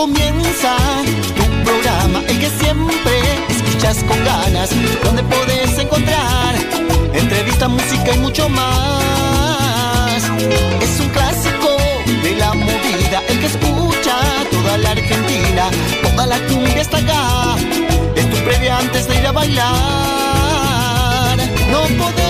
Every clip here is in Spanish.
comienza tu programa, el que siempre escuchas con ganas, donde puedes encontrar entrevista, música y mucho más. Es un clásico de la movida, el que escucha toda la Argentina, toda la cumbia está acá. Es tu previa antes de ir a bailar. No podés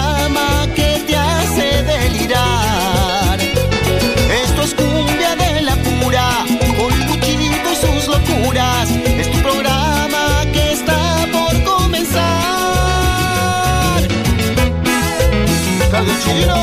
Carlos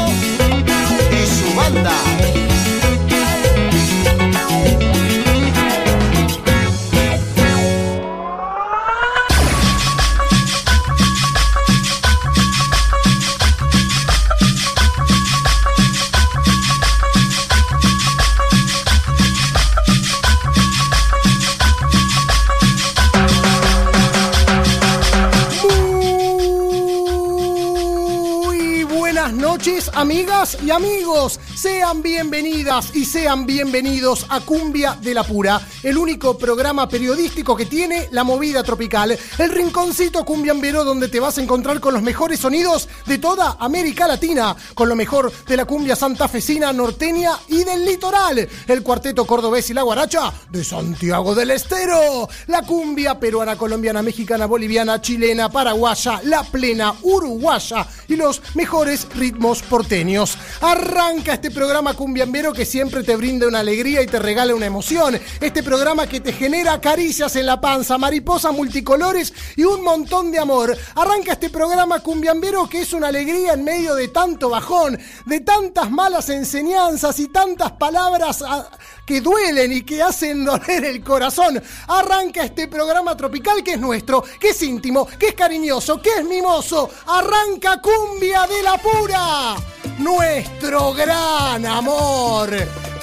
y amigos. Sean bienvenidas y sean bienvenidos a Cumbia de la Pura, el único programa periodístico que tiene la movida tropical, el rinconcito cumbiambero donde te vas a encontrar con los mejores sonidos de toda América Latina, con lo mejor de la cumbia santafesina, norteña y del litoral, el cuarteto cordobés y la guaracha de Santiago del Estero, la cumbia peruana, colombiana, mexicana, boliviana, chilena, paraguaya, la plena, uruguaya y los mejores ritmos porteños. Arranca este programa cumbiambero que siempre te brinda una alegría y te regala una emoción. Este programa que te genera caricias en la panza, mariposas multicolores y un montón de amor. Arranca este programa cumbiambero que es una alegría en medio de tanto bajón, de tantas malas enseñanzas y tantas palabras ah, que duelen y que hacen doler el corazón. Arranca este programa tropical que es nuestro, que es íntimo, que es cariñoso, que es mimoso. Arranca cumbia de la pura. Nuestro gran amor.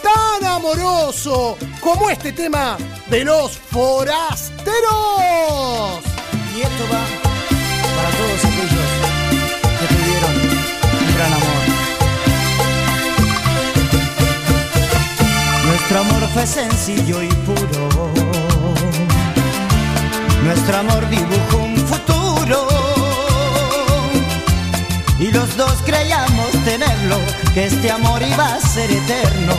Tan amoroso como este tema de los forasteros. Y esto va para todos aquellos gran amor. Nuestro amor fue sencillo y puro. Nuestro amor dibujó un futuro. Y los dos creíamos tenerlo, que este amor iba a ser eterno.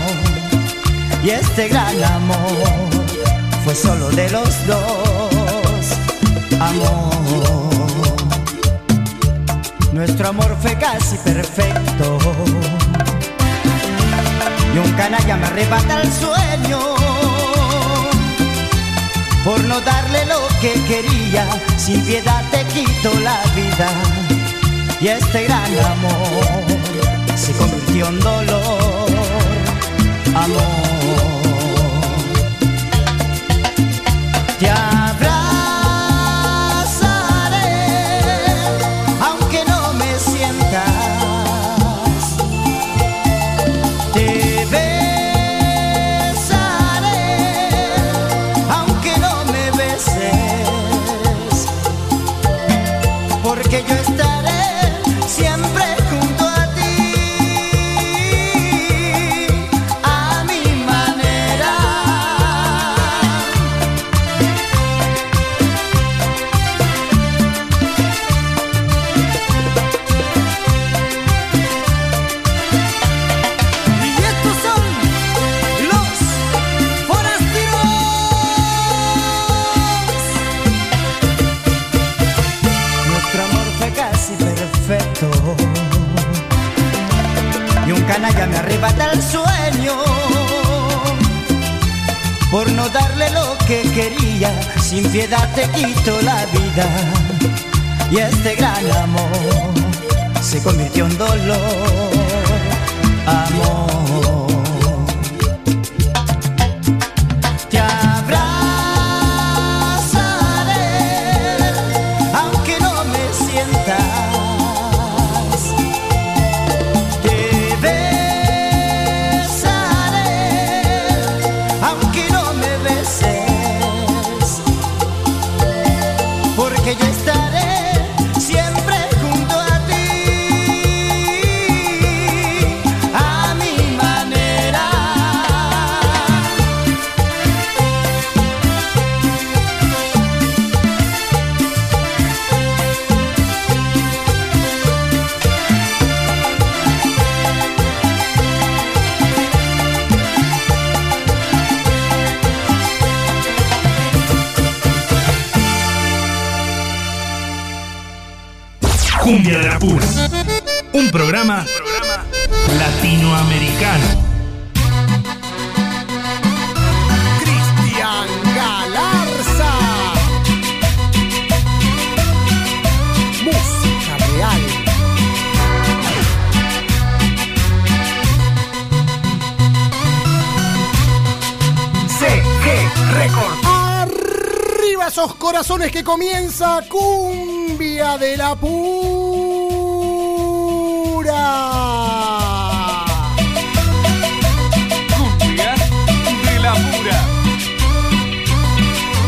Y este gran amor fue solo de los dos. Amor. Nuestro amor fue casi perfecto. Y un canalla me arrebata el sueño por no darle lo que quería. Sin piedad te quito la vida. Y este gran amor se convirtió en dolor. Amor. Te quería, sin piedad te quito la vida. Y este gran amor se convirtió en dolor. Amor. Que comienza Cumbia de la Pura.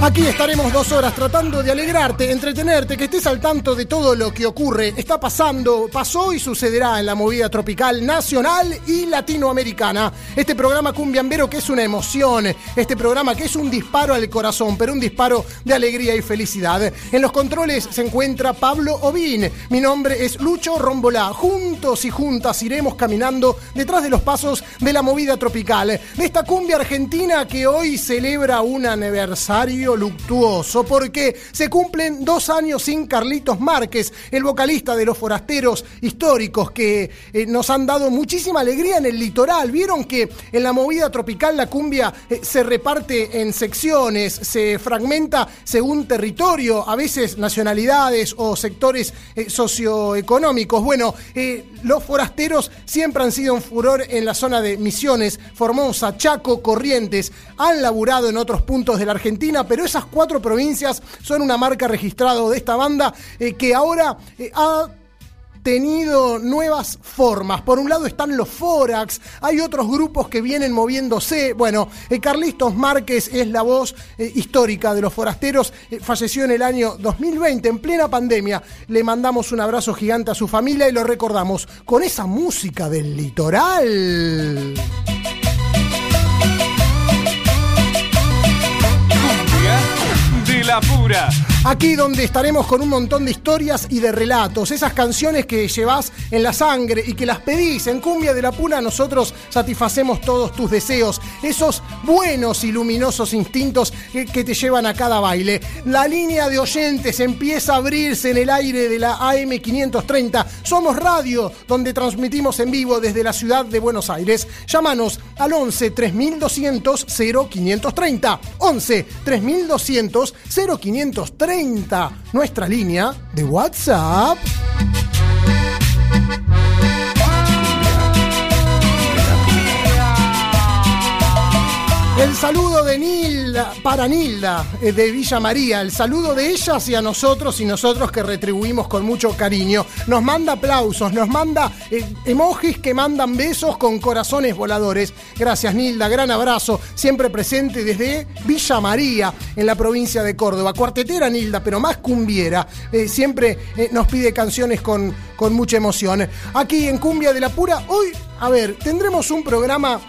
Aquí estaremos dos horas tratando de alegrarte, entretenerte, que estés al tanto de todo lo que ocurre, está pasando, pasó y sucederá en la movida tropical nacional y latinoamericana. Este programa cumbiambero que es una emoción, este programa que es un disparo al corazón, pero un disparo de alegría y felicidad. En los controles se encuentra Pablo Ovín. Mi nombre es Lucho Rombolá. Juntos y juntas iremos caminando detrás de los pasos de la movida tropical, de esta cumbia argentina que hoy celebra un aniversario luctuoso porque se cumplen dos años sin Carlitos Márquez, el vocalista de los forasteros históricos que eh, nos han dado muchísima alegría en el litoral. Vieron que en la movida tropical la cumbia eh, se reparte en secciones, se fragmenta según territorio, a veces nacionalidades o sectores eh, socioeconómicos. Bueno, los forasteros siempre han sido un furor en la zona de Misiones, Formosa, Chaco, Corrientes. Han laburado en otros puntos de la Argentina, pero esas cuatro provincias son una marca registrada de esta banda eh, que ahora eh, ha tenido nuevas formas. Por un lado están los Forax, hay otros grupos que vienen moviéndose. Bueno, eh, Carlitos Márquez es la voz eh, histórica de los forasteros, falleció en el año 2020, en plena pandemia. Le mandamos un abrazo gigante a su familia y lo recordamos con esa música del litoral. La pura. Aquí donde estaremos con un montón de historias y de relatos, esas canciones que llevas en la sangre y que las pedís en Cumbia de la Puna, nosotros satisfacemos todos tus deseos, esos buenos y luminosos instintos que, te llevan a cada baile. La línea de oyentes empieza a abrirse en el aire de la AM530. Somos radio, donde transmitimos en vivo desde la ciudad de Buenos Aires. Llámanos al 11 3200 0530. 11 3200 0530. Nuestra línea de WhatsApp. El saludo de Nilda, para Nilda, eh, de Villa María. El saludo de ella hacia nosotros y nosotros que retribuimos con mucho cariño. Nos manda aplausos, nos manda eh, emojis que mandan besos con corazones voladores. Gracias Nilda, gran abrazo. Siempre presente desde Villa María, en la provincia de Córdoba. Cuartetera Nilda, pero más cumbiera. Eh, siempre nos pide canciones con, con mucha emoción. Aquí en Cumbia de la Pura, hoy, a ver, tendremos un programa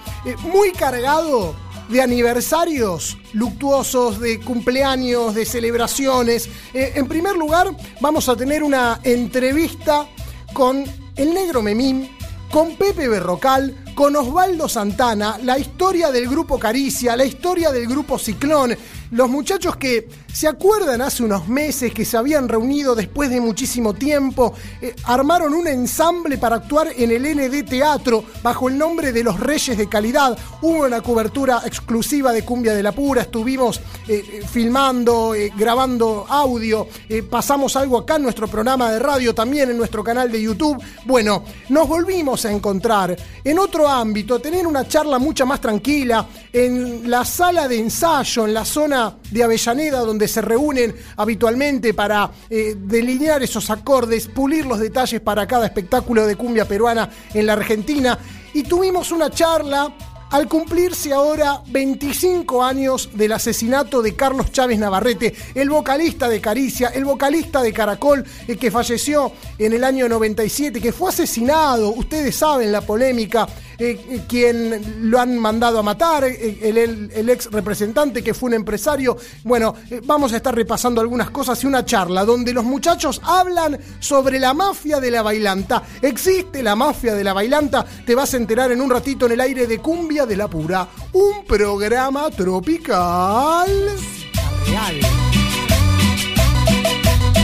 muy cargado de aniversarios luctuosos, de cumpleaños, de celebraciones. Eh, en primer lugar, vamos a tener una entrevista con el negro Memín, con Pepe Berrocal, con Osvaldo Santana, la historia del grupo Caricia, la historia del grupo Ciclón. Los muchachos que se acuerdan hace unos meses que se habían reunido después de muchísimo tiempo, eh, armaron un ensamble para actuar en el ND Teatro bajo el nombre de Los Reyes de Calidad. Hubo una cobertura exclusiva de Cumbia de la Pura, estuvimos eh, eh, filmando, grabando audio, pasamos algo acá en nuestro programa de radio, también en nuestro canal de YouTube. Bueno, nos volvimos a encontrar en otro ámbito, tener una charla mucha más tranquila en la sala de ensayo, en la zona de Avellaneda, donde se reúnen habitualmente para eh, delinear esos acordes, pulir los detalles para cada espectáculo de cumbia peruana en la Argentina. Y tuvimos una charla al cumplirse ahora 25 años del asesinato de Carlos Chávez Navarrete, el vocalista de Caricia, el vocalista de Caracol, el que falleció en el año 97, que fue asesinado, ustedes saben la polémica, eh, eh, quien lo han mandado a matar, eh, el, ex representante que fue un empresario. Bueno, eh, vamos a estar repasando algunas cosas y una charla donde los muchachos hablan sobre la mafia de la bailanta. ¿Existe la mafia de la bailanta? Te vas a enterar en un ratito en el aire de Cumbia de la Pura, un programa tropical.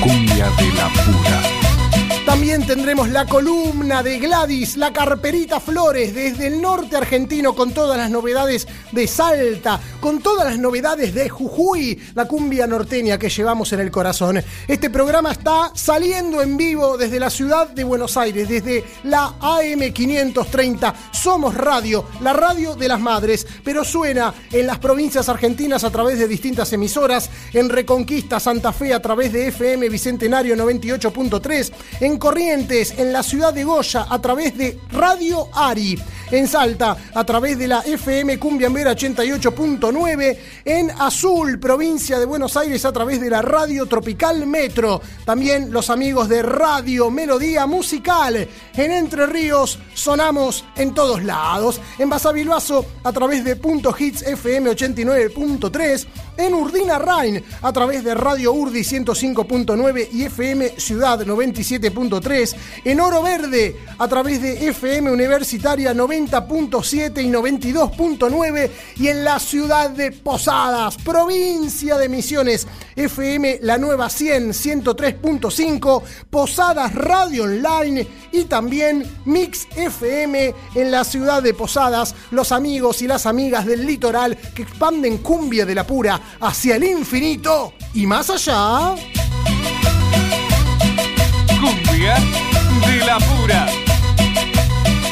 Cumbia de la pura. También tendremos la columna de Gladys, la carperita Flores, desde el norte argentino, con todas las novedades de Salta, con todas las novedades de Jujuy, la cumbia norteña que llevamos en el corazón. Este programa está saliendo en vivo desde la ciudad de Buenos Aires, desde la AM530. Somos radio, la radio de las madres, pero suena en las provincias argentinas a través de distintas emisoras, en Reconquista Santa Fe a través de FM Bicentenario 98.3, en Corrientes, en la ciudad de Goya a través de Radio Ari, en Salta a través de la FM Cumbiambera 88.9, en Azul, provincia de Buenos Aires a través de la Radio Tropical Metro, también los amigos de Radio Melodía Musical, en Entre Ríos sonamos en todos lados, en Basavilbaso a través de Punto Hits FM 89.3, en Urdina Rain a través de Radio Urdi 105.9 y FM Ciudad 97.3, en Oro Verde a través de FM Universitaria 90.7 y 92.9 y en la ciudad de Posadas, provincia de Misiones, FM La Nueva 100 103.5, Posadas Radio Online y también Mix FM en la ciudad de Posadas, los amigos y las amigas del litoral que expanden cumbia de la pura hacia el infinito y más allá. De la pura.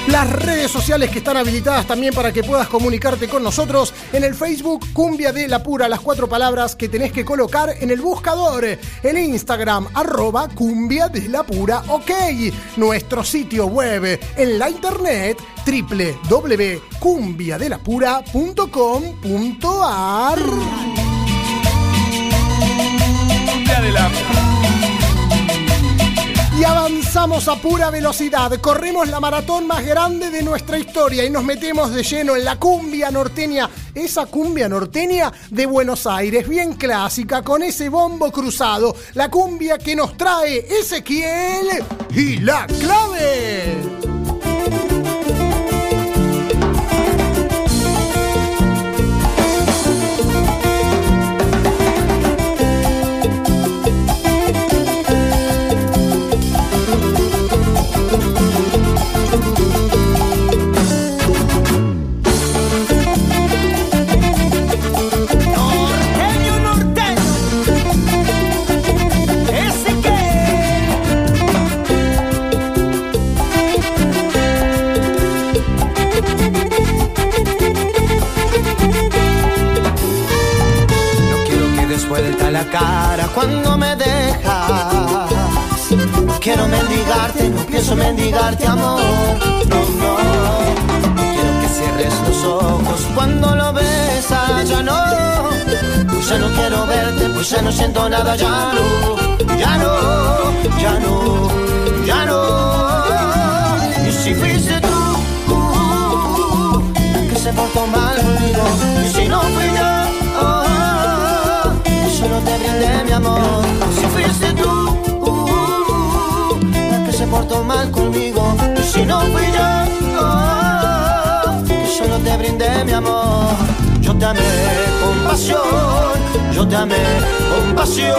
Las redes sociales que están habilitadas también para que puedas comunicarte con nosotros en el Facebook Cumbia de la Pura, las cuatro palabras que tenés que colocar en el buscador, el Instagram arroba Cumbia de la Pura, ok, nuestro sitio web en la internet www.cumbiadelapura.com.ar. Cumbia de la Y avanzamos a pura velocidad, corremos la maratón más grande de nuestra historia y nos metemos de lleno en la cumbia norteña, esa cumbia norteña de Buenos Aires, bien clásica, con ese bombo cruzado, la cumbia que nos trae Ezequiel y la clave. Cuando me dejas. Quiero mendigarte, no pienso mendigarte amor. No, no. Quiero que cierres los ojos cuando lo besas, ya no. Pues ya no quiero verte, pues ya no siento nada, ya no. Ya no, ya no, ya no. Y si fuiste tú, uh, que se portó mal conmigo, y si no fui yo, te brindé mi amor. Si fuiste tú, uh, la que se portó mal conmigo, si no fui yo, oh, que solo te brindé mi amor. Yo te amé con pasión, yo te amé con pasión.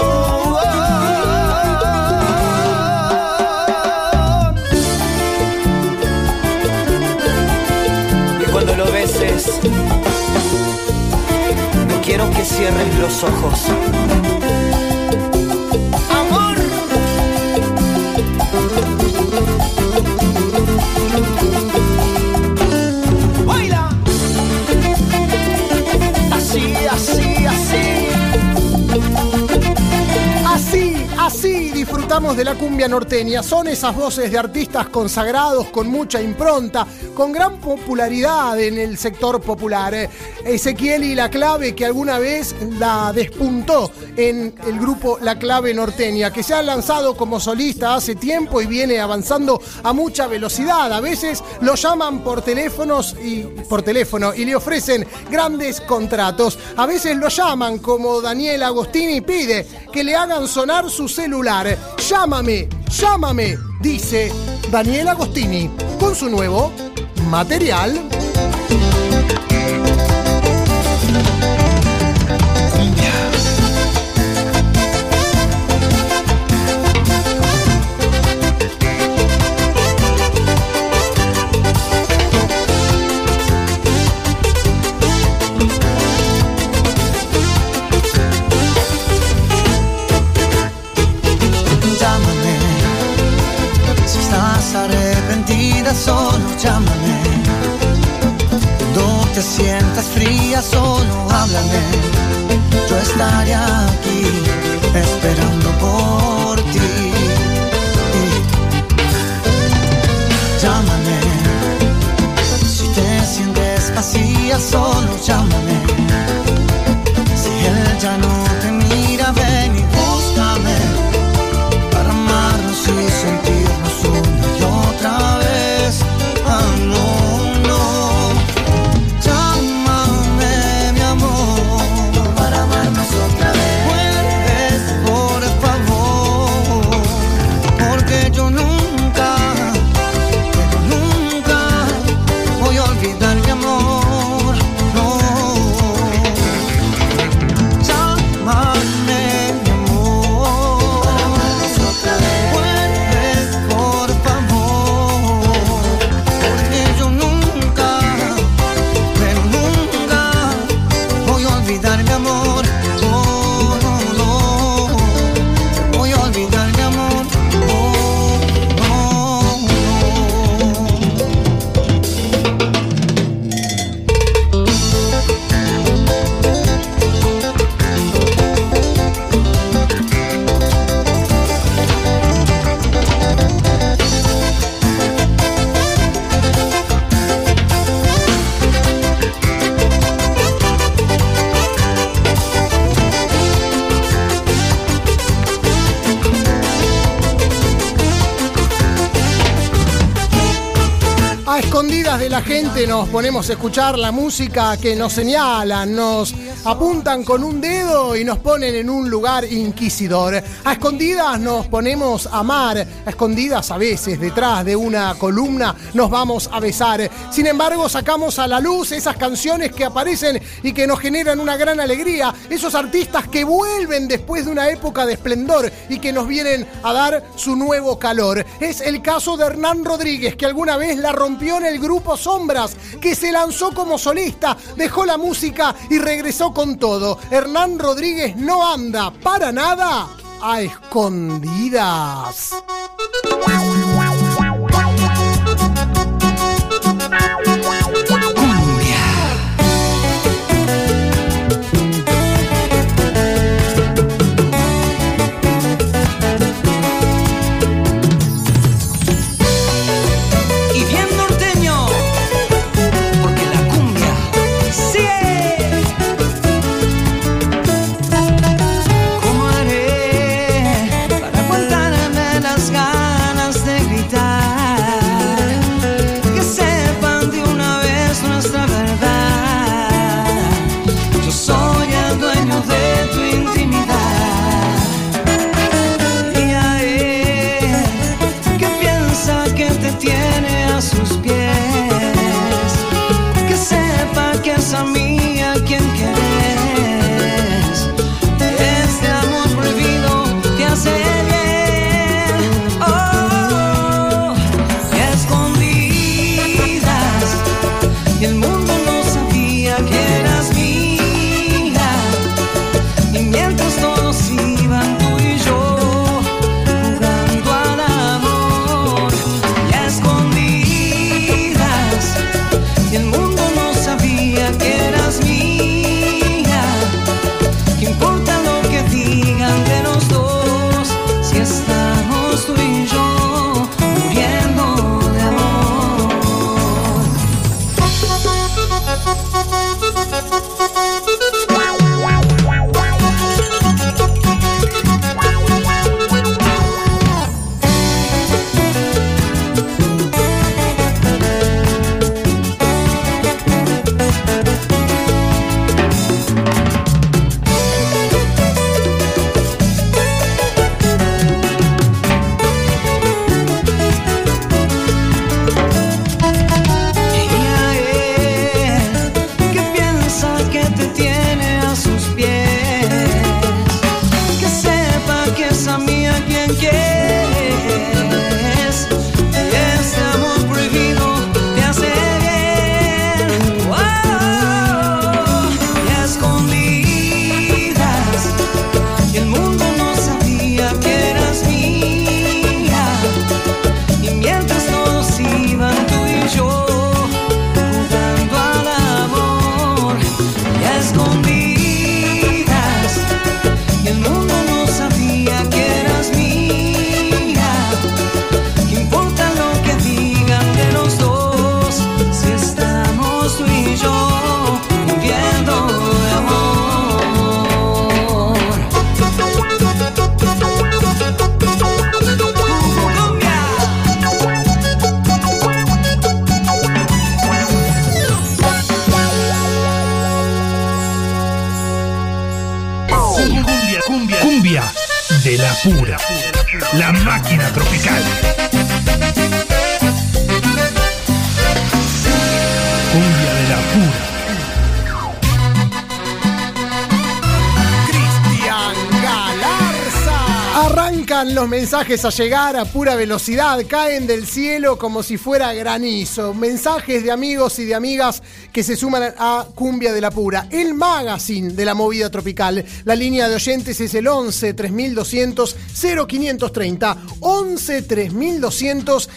Y cuando lo beses, quiero que cierres los ojos. Amor. Baila. Así, así, así. Así, así disfrutamos de la cumbia norteña. Son esas voces de artistas consagrados con mucha impronta, con gran popularidad en el sector popular. Ezequiel y La Clave, que alguna vez la despuntó en el grupo La Clave Norteña, que se ha lanzado como solista hace tiempo y viene avanzando a mucha velocidad. A veces lo llaman por teléfonos y por teléfono y le ofrecen grandes contratos. A veces lo llaman como Daniel Agostini pide que le hagan sonar su celular. Llámame, llámame, dice Daniel Agostini con su nuevo material. Nos ponemos a escuchar la música que nos señalan, nos apuntan con un dedo y nos ponen en un lugar inquisidor. A escondidas nos ponemos a amar, a escondidas a veces detrás de una columna nos vamos a besar. Sin embargo, sacamos a la luz esas canciones que aparecen y que nos generan una gran alegría, esos artistas que vuelven después de una época de esplendor y que nos vienen a dar su nuevo calor. Es el caso de Hernán Rodríguez, que alguna vez la rompió en el grupo Sombras, que se lanzó como solista, dejó la música y regresó con todo. Hernán Rodríguez no anda para nada a escondidas. Mensajes a llegar a pura velocidad, caen del cielo como si fuera granizo. Mensajes de amigos y de amigas que se suman a Cumbia de la Pura, el magazine de la movida tropical. La línea de oyentes es el 11 3200 0530. 11 3200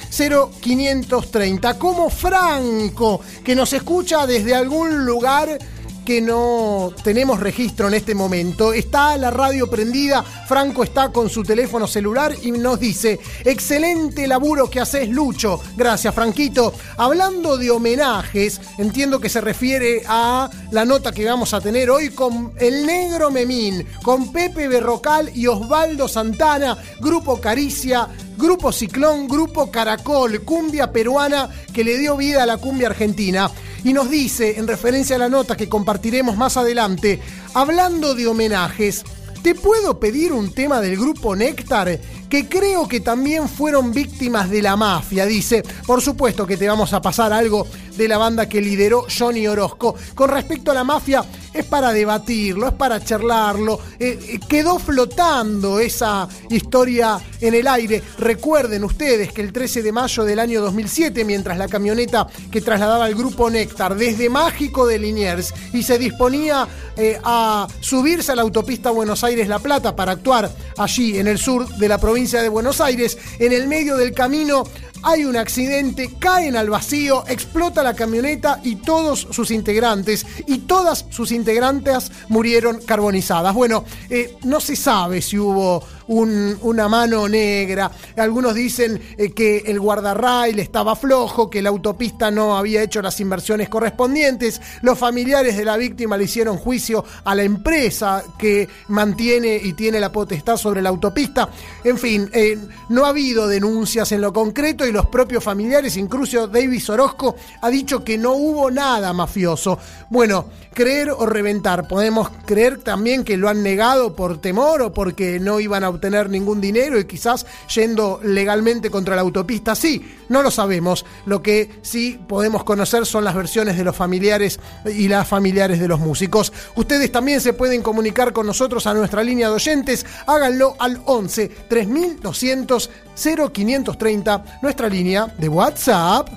0530. Como Franco, que nos escucha desde algún lugar que no tenemos registro en este momento. Está la radio prendida, Franco está con su teléfono celular y nos dice, excelente laburo que haces Lucho. Gracias, Franquito. Hablando de homenajes, entiendo que se refiere a la nota que vamos a tener hoy con el negro Memín, con Pepe Berrocal y Osvaldo Santana, Grupo Caricia. Grupo Ciclón, Grupo Caracol, cumbia peruana que le dio vida a la cumbia argentina. Y nos dice, en referencia a la nota que compartiremos más adelante, hablando de homenajes, ¿te puedo pedir un tema del grupo Néctar? Que creo que también fueron víctimas de la mafia, dice. Por supuesto que te vamos a pasar algo de la banda que lideró Johnny Orozco. Con respecto a la mafia, es para debatirlo, es para charlarlo. Eh, eh, quedó flotando esa historia en el aire. Recuerden ustedes que el 13 de mayo del año 2007, mientras la camioneta que trasladaba el grupo Néctar desde Mágico de Liniers y se disponía eh, a subirse a la autopista Buenos Aires-La Plata para actuar allí en el sur de la provincia de Buenos Aires, en el medio del camino hay un accidente, caen al vacío, explota la camioneta y todos sus integrantes y todas sus integrantes murieron carbonizadas. Bueno, eh, no se sabe si hubo un- una mano negra. Algunos dicen eh, que el guardarrail estaba flojo, que la autopista no había hecho las inversiones correspondientes. Los familiares de la víctima le hicieron juicio a la empresa que mantiene y tiene la potestad sobre la autopista. En fin, eh, no ha habido denuncias en lo concreto y los propios familiares, incluso David Orozco, ha dicho que no hubo nada mafioso. Bueno, creer o reventar. Podemos creer también que lo han negado por temor o porque no iban a obtener ningún dinero y quizás yendo legalmente contra la autopista. Sí, no lo sabemos. Lo que sí podemos conocer son las versiones de los familiares y las familiares de los músicos. Ustedes también se pueden comunicar con nosotros a nuestra línea de oyentes. Háganlo al 11 3200 0530, nuestra línea de WhatsApp.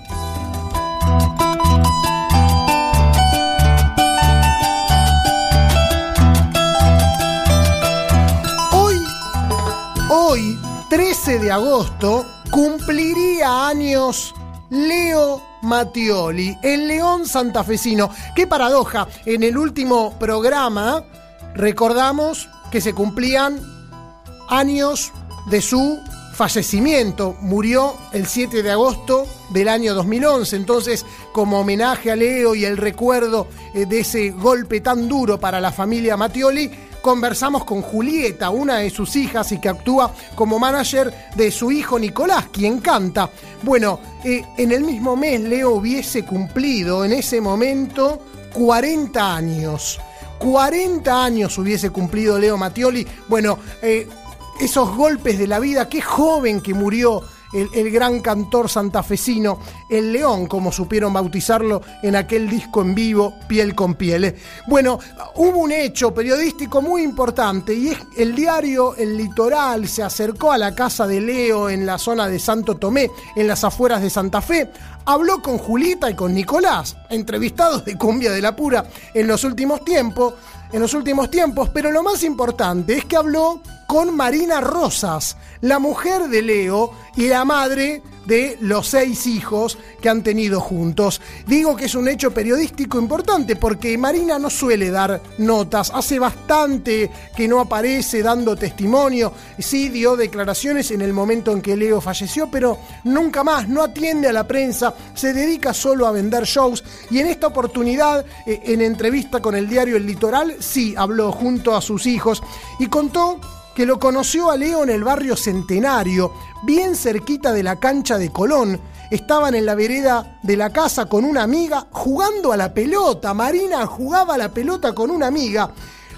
13 de agosto, cumpliría años Leo Mattioli, el león santafesino. Qué paradoja, en el último programa recordamos que se cumplían años de su fallecimiento. Murió el 7 de agosto del año 2011. Entonces, como homenaje a Leo y el recuerdo eh, de ese golpe tan duro para la familia Mattioli, conversamos con Julieta, una de sus hijas y que actúa como manager de su hijo Nicolás, quien canta. Bueno, eh, en el mismo mes Leo hubiese cumplido en ese momento 40 años. 40 años hubiese cumplido Leo Mattioli. Bueno, eh, esos golpes de la vida, qué joven que murió el, gran cantor santafesino, el León, como supieron bautizarlo en aquel disco en vivo, piel con piel. Bueno, hubo un hecho periodístico muy importante y es el diario El Litoral se acercó a la casa de Leo en la zona de Santo Tomé, en las afueras de Santa Fe, habló con Julita y con Nicolás, entrevistados de Cumbia de la Pura en los últimos tiempos, en los últimos tiempos, pero lo más importante es que habló con Marina Rosas, la mujer de Leo y la madre de los seis hijos que han tenido juntos. Digo que es un hecho periodístico importante porque Marina no suele dar notas, hace bastante que no aparece dando testimonio, sí dio declaraciones en el momento en que Leo falleció, pero nunca más, no atiende a la prensa, se dedica solo a vender shows. Y en esta oportunidad, eh, en entrevista con el diario El Litoral, sí habló junto a sus hijos y contó que lo conoció a Leo en el barrio Centenario, bien cerquita de la cancha de Colón. Estaban en la vereda de la casa con una amiga jugando a la pelota. Marina jugaba a la pelota con una amiga.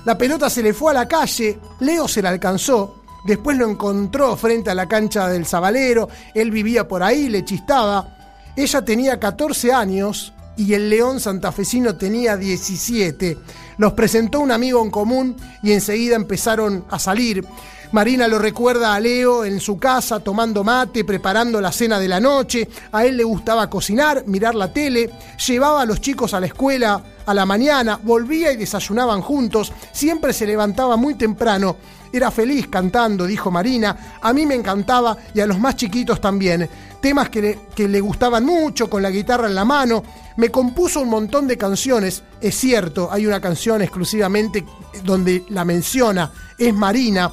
La pelota se le fue a la calle, Leo se la alcanzó, después lo encontró frente a la cancha del Zabalero, él vivía por ahí, le chistaba. Ella tenía 14 años y el león santafesino tenía 17. Los presentó un amigo en común y enseguida empezaron a salir. Marina lo recuerda a Leo en su casa tomando mate, preparando la cena de la noche. A él le gustaba cocinar, mirar la tele, llevaba a los chicos a la escuela a la mañana, volvía y desayunaban juntos, siempre se levantaba muy temprano. Era feliz cantando, dijo Marina. A mí me encantaba y a los más chiquitos también. Temas que le, gustaban mucho, con la guitarra en la mano. Me compuso un montón de canciones. Es cierto, hay una canción exclusivamente donde la menciona. Es Marina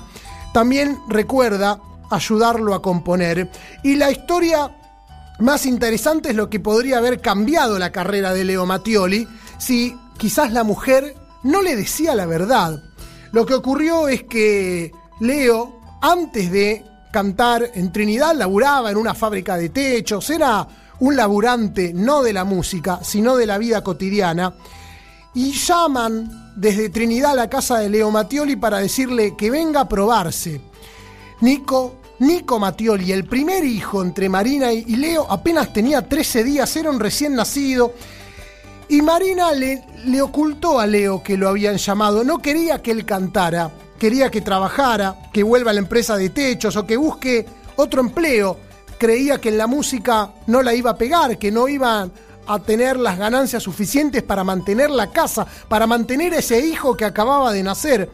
también recuerda ayudarlo a componer. Y la historia más interesante es lo que podría haber cambiado la carrera de Leo Mattioli si quizás la mujer no le decía la verdad. Lo que ocurrió es que Leo, antes de cantar en Trinidad, laburaba en una fábrica de techos, era un laburante no de la música, sino de la vida cotidiana, y llaman desde Trinidad a la casa de Leo Mattioli para decirle que venga a probarse. Nico, Nico Mattioli, el primer hijo entre Marina y Leo, apenas tenía 13 días, era un recién nacido. Y Marina le, le ocultó a Leo que lo habían llamado, no quería que él cantara, quería que trabajara, que vuelva a la empresa de techos o que busque otro empleo. Creía que en la música no la iba a pegar, que no iban a tener las ganancias suficientes para mantener la casa, para mantener ese hijo que acababa de nacer.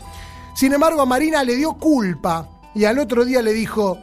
Sin embargo, a Marina le dio culpa y al otro día le dijo,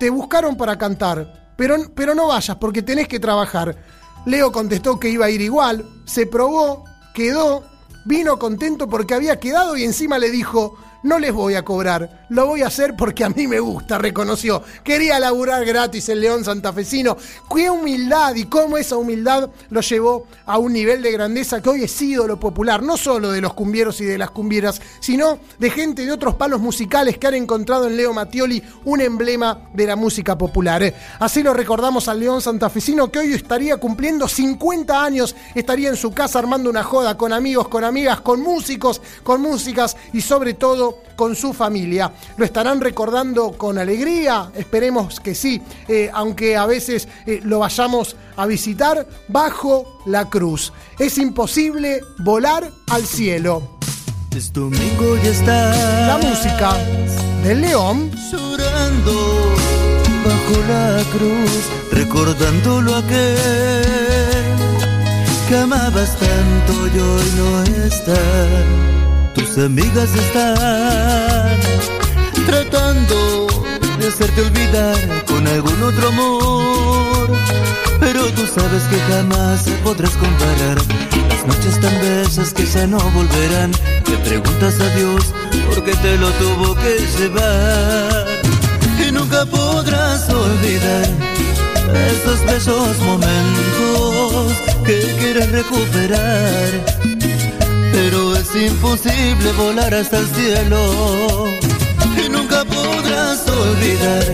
te buscaron para cantar, pero, pero no vayas porque tenés que trabajar. Leo contestó que iba a ir igual, se probó, quedó, vino contento porque había quedado y encima le dijo, no les voy a cobrar, lo voy a hacer porque a mí me gusta, reconoció. Quería laburar gratis el León Santafesino. Qué humildad y cómo esa humildad lo llevó a un nivel de grandeza que hoy es ídolo popular, no solo de los cumbieros y de las cumbieras, sino de gente de otros palos musicales que han encontrado en Leo Mattioli un emblema de la música popular. Así lo recordamos al León Santafesino que hoy estaría cumpliendo 50 años, estaría en su casa armando una joda con amigos, con amigas, con músicos, con músicas y sobre todo con su familia. ¿Lo estarán recordando con alegría? Esperemos que sí, eh, aunque a veces eh, lo vayamos a visitar bajo la cruz. Es imposible volar al cielo. Es domingo y está La música del león llorando bajo la cruz, recordándolo aquel que amabas tanto y hoy no está. Tus amigas están tratando de hacerte olvidar con algún otro amor. Pero tú sabes que jamás podrás comparar las noches tan bellas que ya no volverán. Te preguntas a Dios por qué te lo tuvo que llevar. Y nunca podrás olvidar esos bellos momentos que quieres recuperar pero es imposible volar hasta el cielo olvidar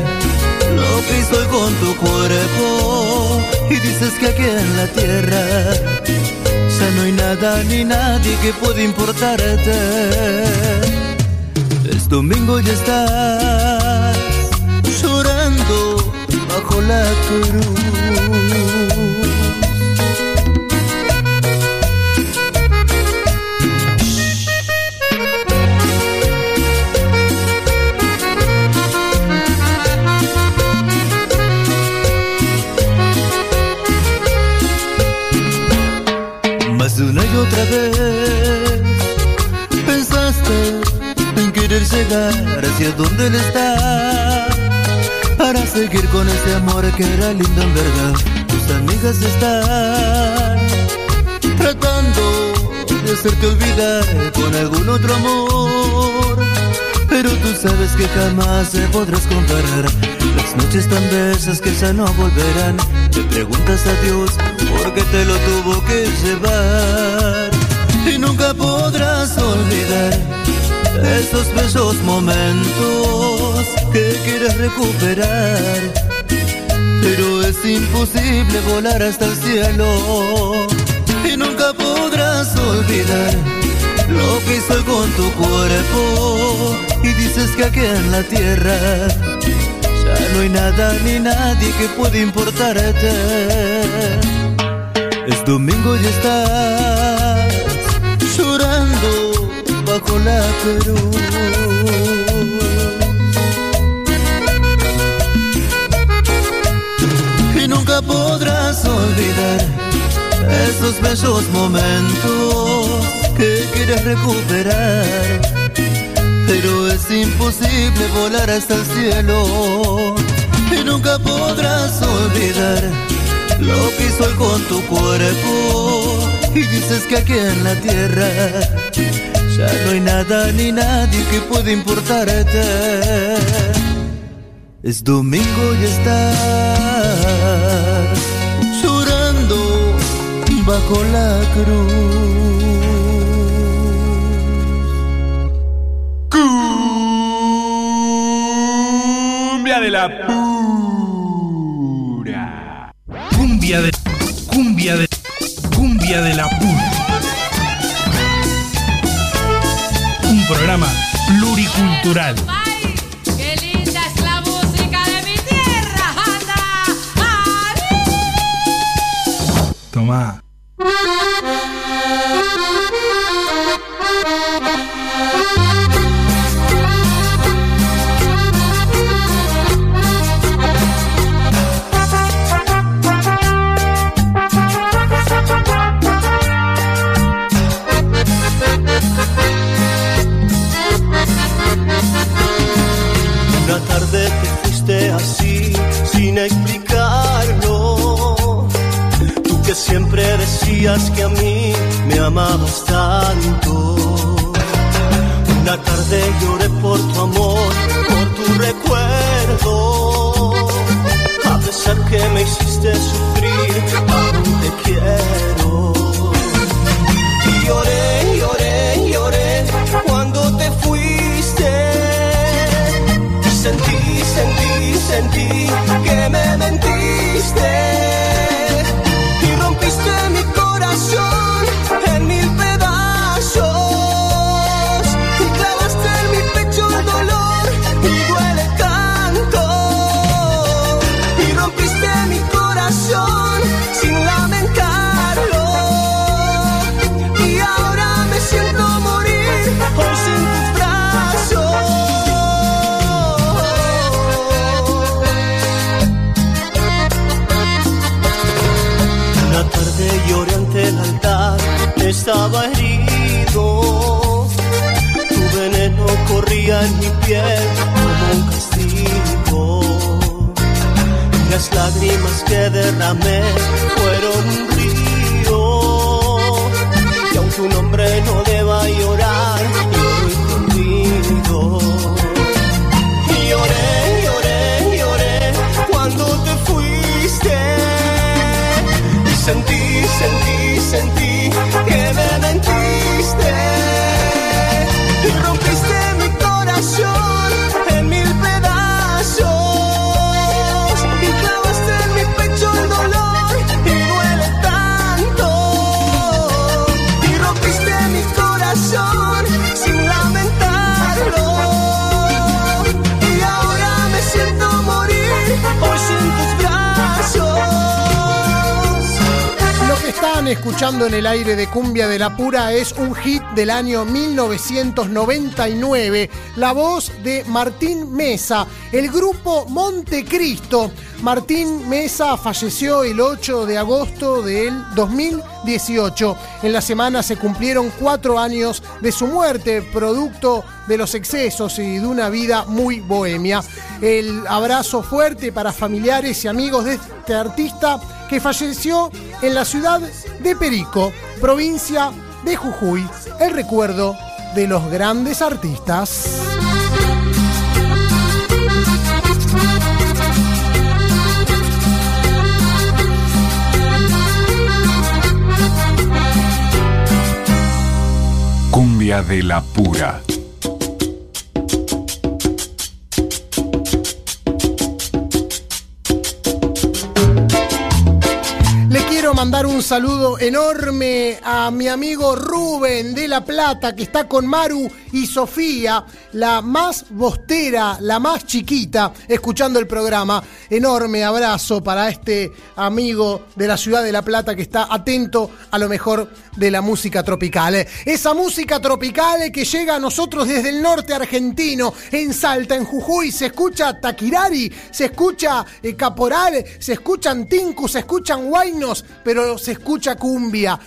lo que con tu cuerpo y dices que aquí en la tierra ya no hay nada ni nadie que pueda importarte. Es domingo y estás llorando bajo la cruz. Que era lindo en verdad. Tus amigas están tratando de hacerte olvidar con algún otro amor, pero tú sabes que jamás se podrás comparar las noches tan bellas que ya no volverán. Te preguntas a Dios por qué te lo tuvo que llevar. Y nunca podrás olvidar esos bellos momentos que quieres recuperar. Pero es imposible volar hasta el cielo. Y nunca podrás olvidar lo que hizo con tu cuerpo y dices que aquí en la tierra ya no hay nada ni nadie que pueda importarte. Es domingo y estás llorando bajo la cruz. Podrás olvidar esos bellos momentos que quieres recuperar. Pero es imposible volar hasta el cielo y nunca podrás olvidar lo que hizo él con tu cuerpo. Y dices que aquí en la tierra ya no hay nada ni nadie que pueda importarte. Es domingo y estás bajo la cruz. Cumbia de la estaba herido. Tu veneno corría en mi piel como un castigo. Las lágrimas que derramé fueron un río. Y aunque un hombre no deba llorar, lloro. Y lloré, lloré, lloré cuando te fuiste. Y sentí, sentí, sentí que me mentiste. Escuchando en el aire de Cumbia de la Pura es un hit del año 1999. La voz de Martín Mesa, el grupo Montecristo. Martín Mesa falleció el 8 de agosto del 2018. En la semana se cumplieron cuatro años de su muerte, producto de los excesos y de una vida muy bohemia. El abrazo fuerte para familiares y amigos de este artista que falleció en la ciudad de Perico, provincia de Jujuy. El recuerdo de los grandes artistas. Cumbia de la pura. Mandar un saludo enorme a mi amigo Rubén de La Plata, que está con Maru y Sofía, la más bostera, la más chiquita, escuchando el programa. Enorme abrazo para este amigo de la ciudad de La Plata que está atento a lo mejor de la música tropical. Esa música tropical que llega a nosotros desde el norte argentino, en Salta, en Jujuy, se escucha Taquirari, se escucha eh, Caporal, se escuchan Tinku, se escuchan Guainos, pero se escucha cumbia,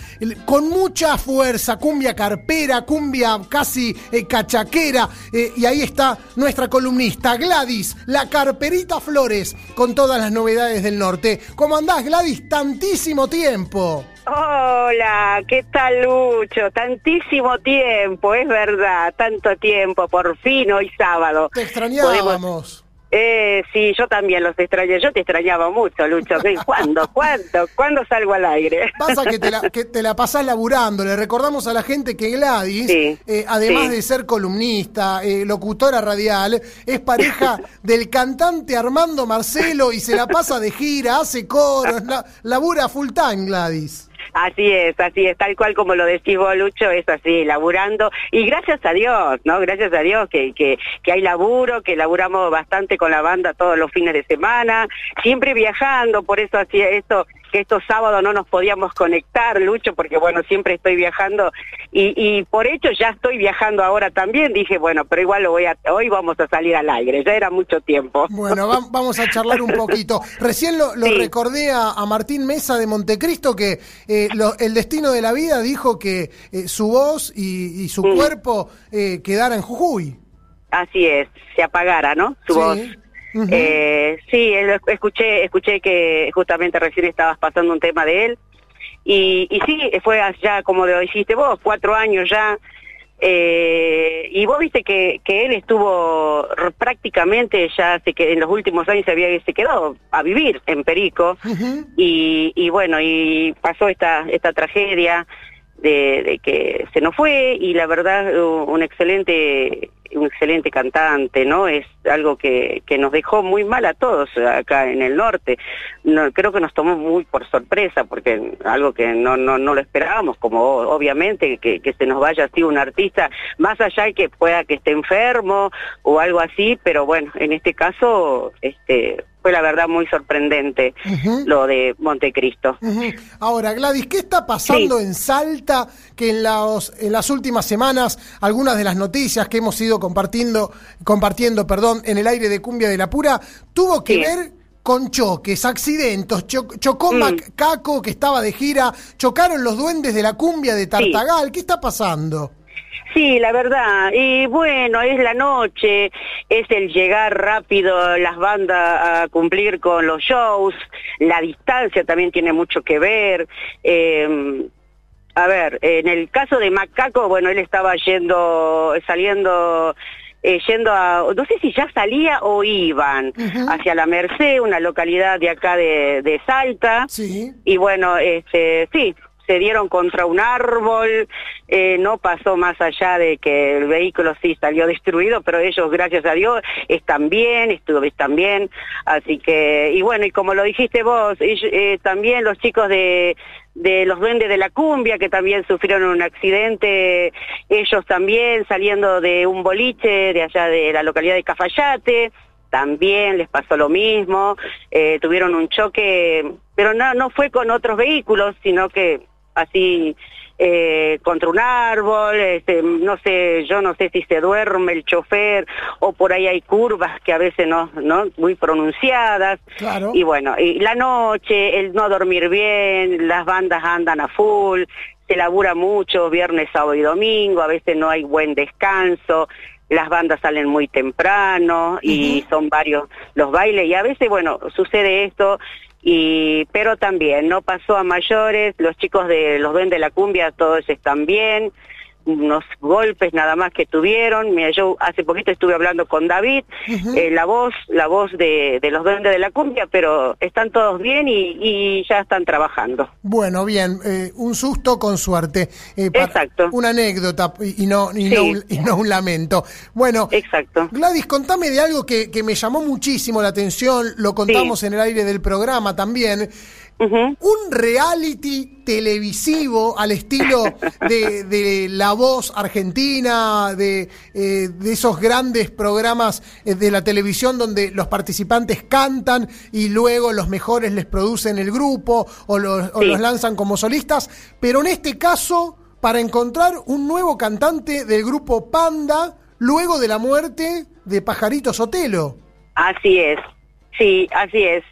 con mucha fuerza, cumbia carpera, cumbia casi eh, cachaquera, eh, y ahí está nuestra columnista Gladys, la carperita Flores, con todas las novedades del norte. ¿Cómo andás, Gladys? Tantísimo tiempo. Hola, ¿qué tal Lucho? Tantísimo tiempo, es verdad, tanto tiempo, por fin hoy sábado. Te extrañábamos. Eh, sí, yo también los extrañé, yo te extrañaba mucho, Lucho. ¿Cuándo? ¿Cuándo? ¿Cuándo salgo al aire? Pasa que te, la, que te la pasás laburando. Le recordamos a la gente que Gladys, Sí, eh, además sí. de ser columnista, eh, locutora radial, es pareja del cantante Armando Marcelo y se la pasa de gira, hace coros, la- labura full time, Gladys. Así es, así es, tal cual como lo decís Lucho, es así, laburando. Y gracias a Dios, ¿no? Gracias a Dios que, que hay laburo, que laburamos bastante con la banda todos los fines de semana, siempre viajando, por eso hacía esto, que estos sábados no nos podíamos conectar, Lucho, porque bueno, siempre estoy viajando y, y por hecho ya estoy viajando ahora también, dije, bueno, pero igual lo voy a, hoy vamos a salir al aire, ya era mucho tiempo. Bueno, va- vamos a charlar un poquito. Recién lo, lo Sí. recordé a, a Martín Mesa de Montecristo que eh, lo- el destino de la vida dijo que eh, su voz y, y su cuerpo eh, quedara en Jujuy. Así es, se apagara, ¿no? Su Sí. voz. Eh, sí, escuché, escuché que justamente recién estabas pasando un tema de él. Y, y sí, fue ya como lo dijiste vos, cuatro años ya. Eh, y vos viste que, que él estuvo prácticamente ya se que en los últimos años se había se quedó a vivir en Perico y, y bueno y pasó esta esta tragedia de, de que se nos fue y la verdad un excelente un excelente cantante no es algo que, que nos dejó muy mal a todos acá en el norte. No, creo que nos tomó muy por sorpresa porque algo que no no no lo esperábamos como obviamente que, que se nos vaya así un artista más allá de que pueda que esté enfermo o algo así pero bueno en este caso este fue la verdad muy sorprendente lo de Montecristo. Ahora, Gladys, ¿qué está pasando en Salta? Que en, las en las últimas semanas, algunas de las noticias que hemos ido compartiendo, compartiendo perdón, en el aire de Cumbia de la Pura, tuvo que Sí. ver con choques, accidentes, cho- chocó Mm. Macaco que estaba de gira, chocaron los duendes de la cumbia de Tartagal, ¿qué está pasando? Sí, la verdad. Y bueno, es la noche, es el llegar rápido las bandas a cumplir con los shows, la distancia también tiene mucho que ver. Eh, a ver, en el caso de Macaco, bueno, él estaba yendo, saliendo, eh, yendo a, no sé si ya salía o iban hacia la Merced, una localidad de acá de, de Salta. Sí. Y bueno, este, sí, se dieron contra un árbol, eh, no pasó más allá de que el vehículo sí salió destruido, pero ellos, gracias a Dios, están bien, están bien, así que, y bueno, y como lo dijiste vos, eh, también los chicos de, de los duendes de la cumbia, que también sufrieron un accidente, ellos también saliendo de un boliche de allá de la localidad de Cafayate, también les pasó lo mismo, eh, tuvieron un choque, pero no, no fue con otros vehículos, sino que así eh, contra un árbol, este, no sé, yo no sé si se duerme el chofer o por ahí hay curvas que a veces no, no muy pronunciadas. Claro. Y bueno, y la noche, el no dormir bien, las bandas andan a full, se labura mucho, viernes, sábado y domingo, a veces no hay buen descanso, las bandas salen muy temprano y son varios los bailes y a veces, bueno, sucede esto y pero también no pasó a mayores, los chicos de los duendes de la cumbia todos están bien, unos golpes nada más que tuvieron. Mira, yo hace poquito estuve hablando con David, eh, la voz, la voz de, de los duendes de la cumbia, pero están todos bien y, y ya están trabajando. Bueno, bien, eh, un susto con suerte. Eh, Exacto. Una anécdota y, no, y, Sí. no un, y no un lamento. Bueno, Exacto. Gladys, contame de algo que, que me llamó muchísimo la atención, lo contamos en el aire del programa también. Un reality televisivo al estilo de, de La Voz Argentina, de, eh, de esos grandes programas eh, de la televisión donde los participantes cantan y luego los mejores les producen el grupo o los, o los lanzan como solistas, pero en este caso para encontrar un nuevo cantante del grupo Panda luego de la muerte de Pajarito Sotelo. Así es, sí, así es.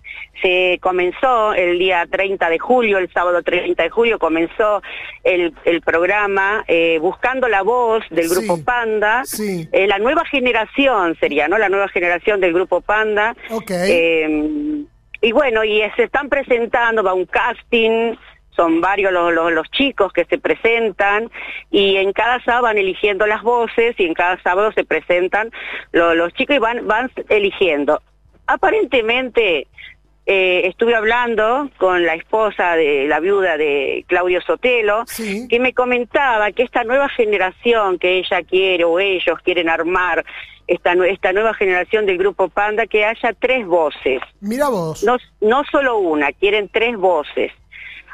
Se comenzó el día 30 de julio, el sábado 30 de julio, comenzó el, el programa eh, Buscando la Voz del Sí, Grupo Panda. sí. Eh, la nueva generación sería, ¿no? La nueva generación del Grupo Panda. Ok. Eh, y bueno, y se están presentando, va un casting, son varios los, los, los chicos que se presentan y en cada sábado van eligiendo las voces y en cada sábado se presentan lo- los chicos y van, van eligiendo. Aparentemente eh, estuve hablando con la esposa de la viuda de Claudio Sotelo, Sí. que me comentaba que esta nueva generación que ella quiere o ellos quieren armar, esta, esta nueva generación del grupo Panda, que haya tres voces, Mira vos. no, no solo una, quieren tres voces.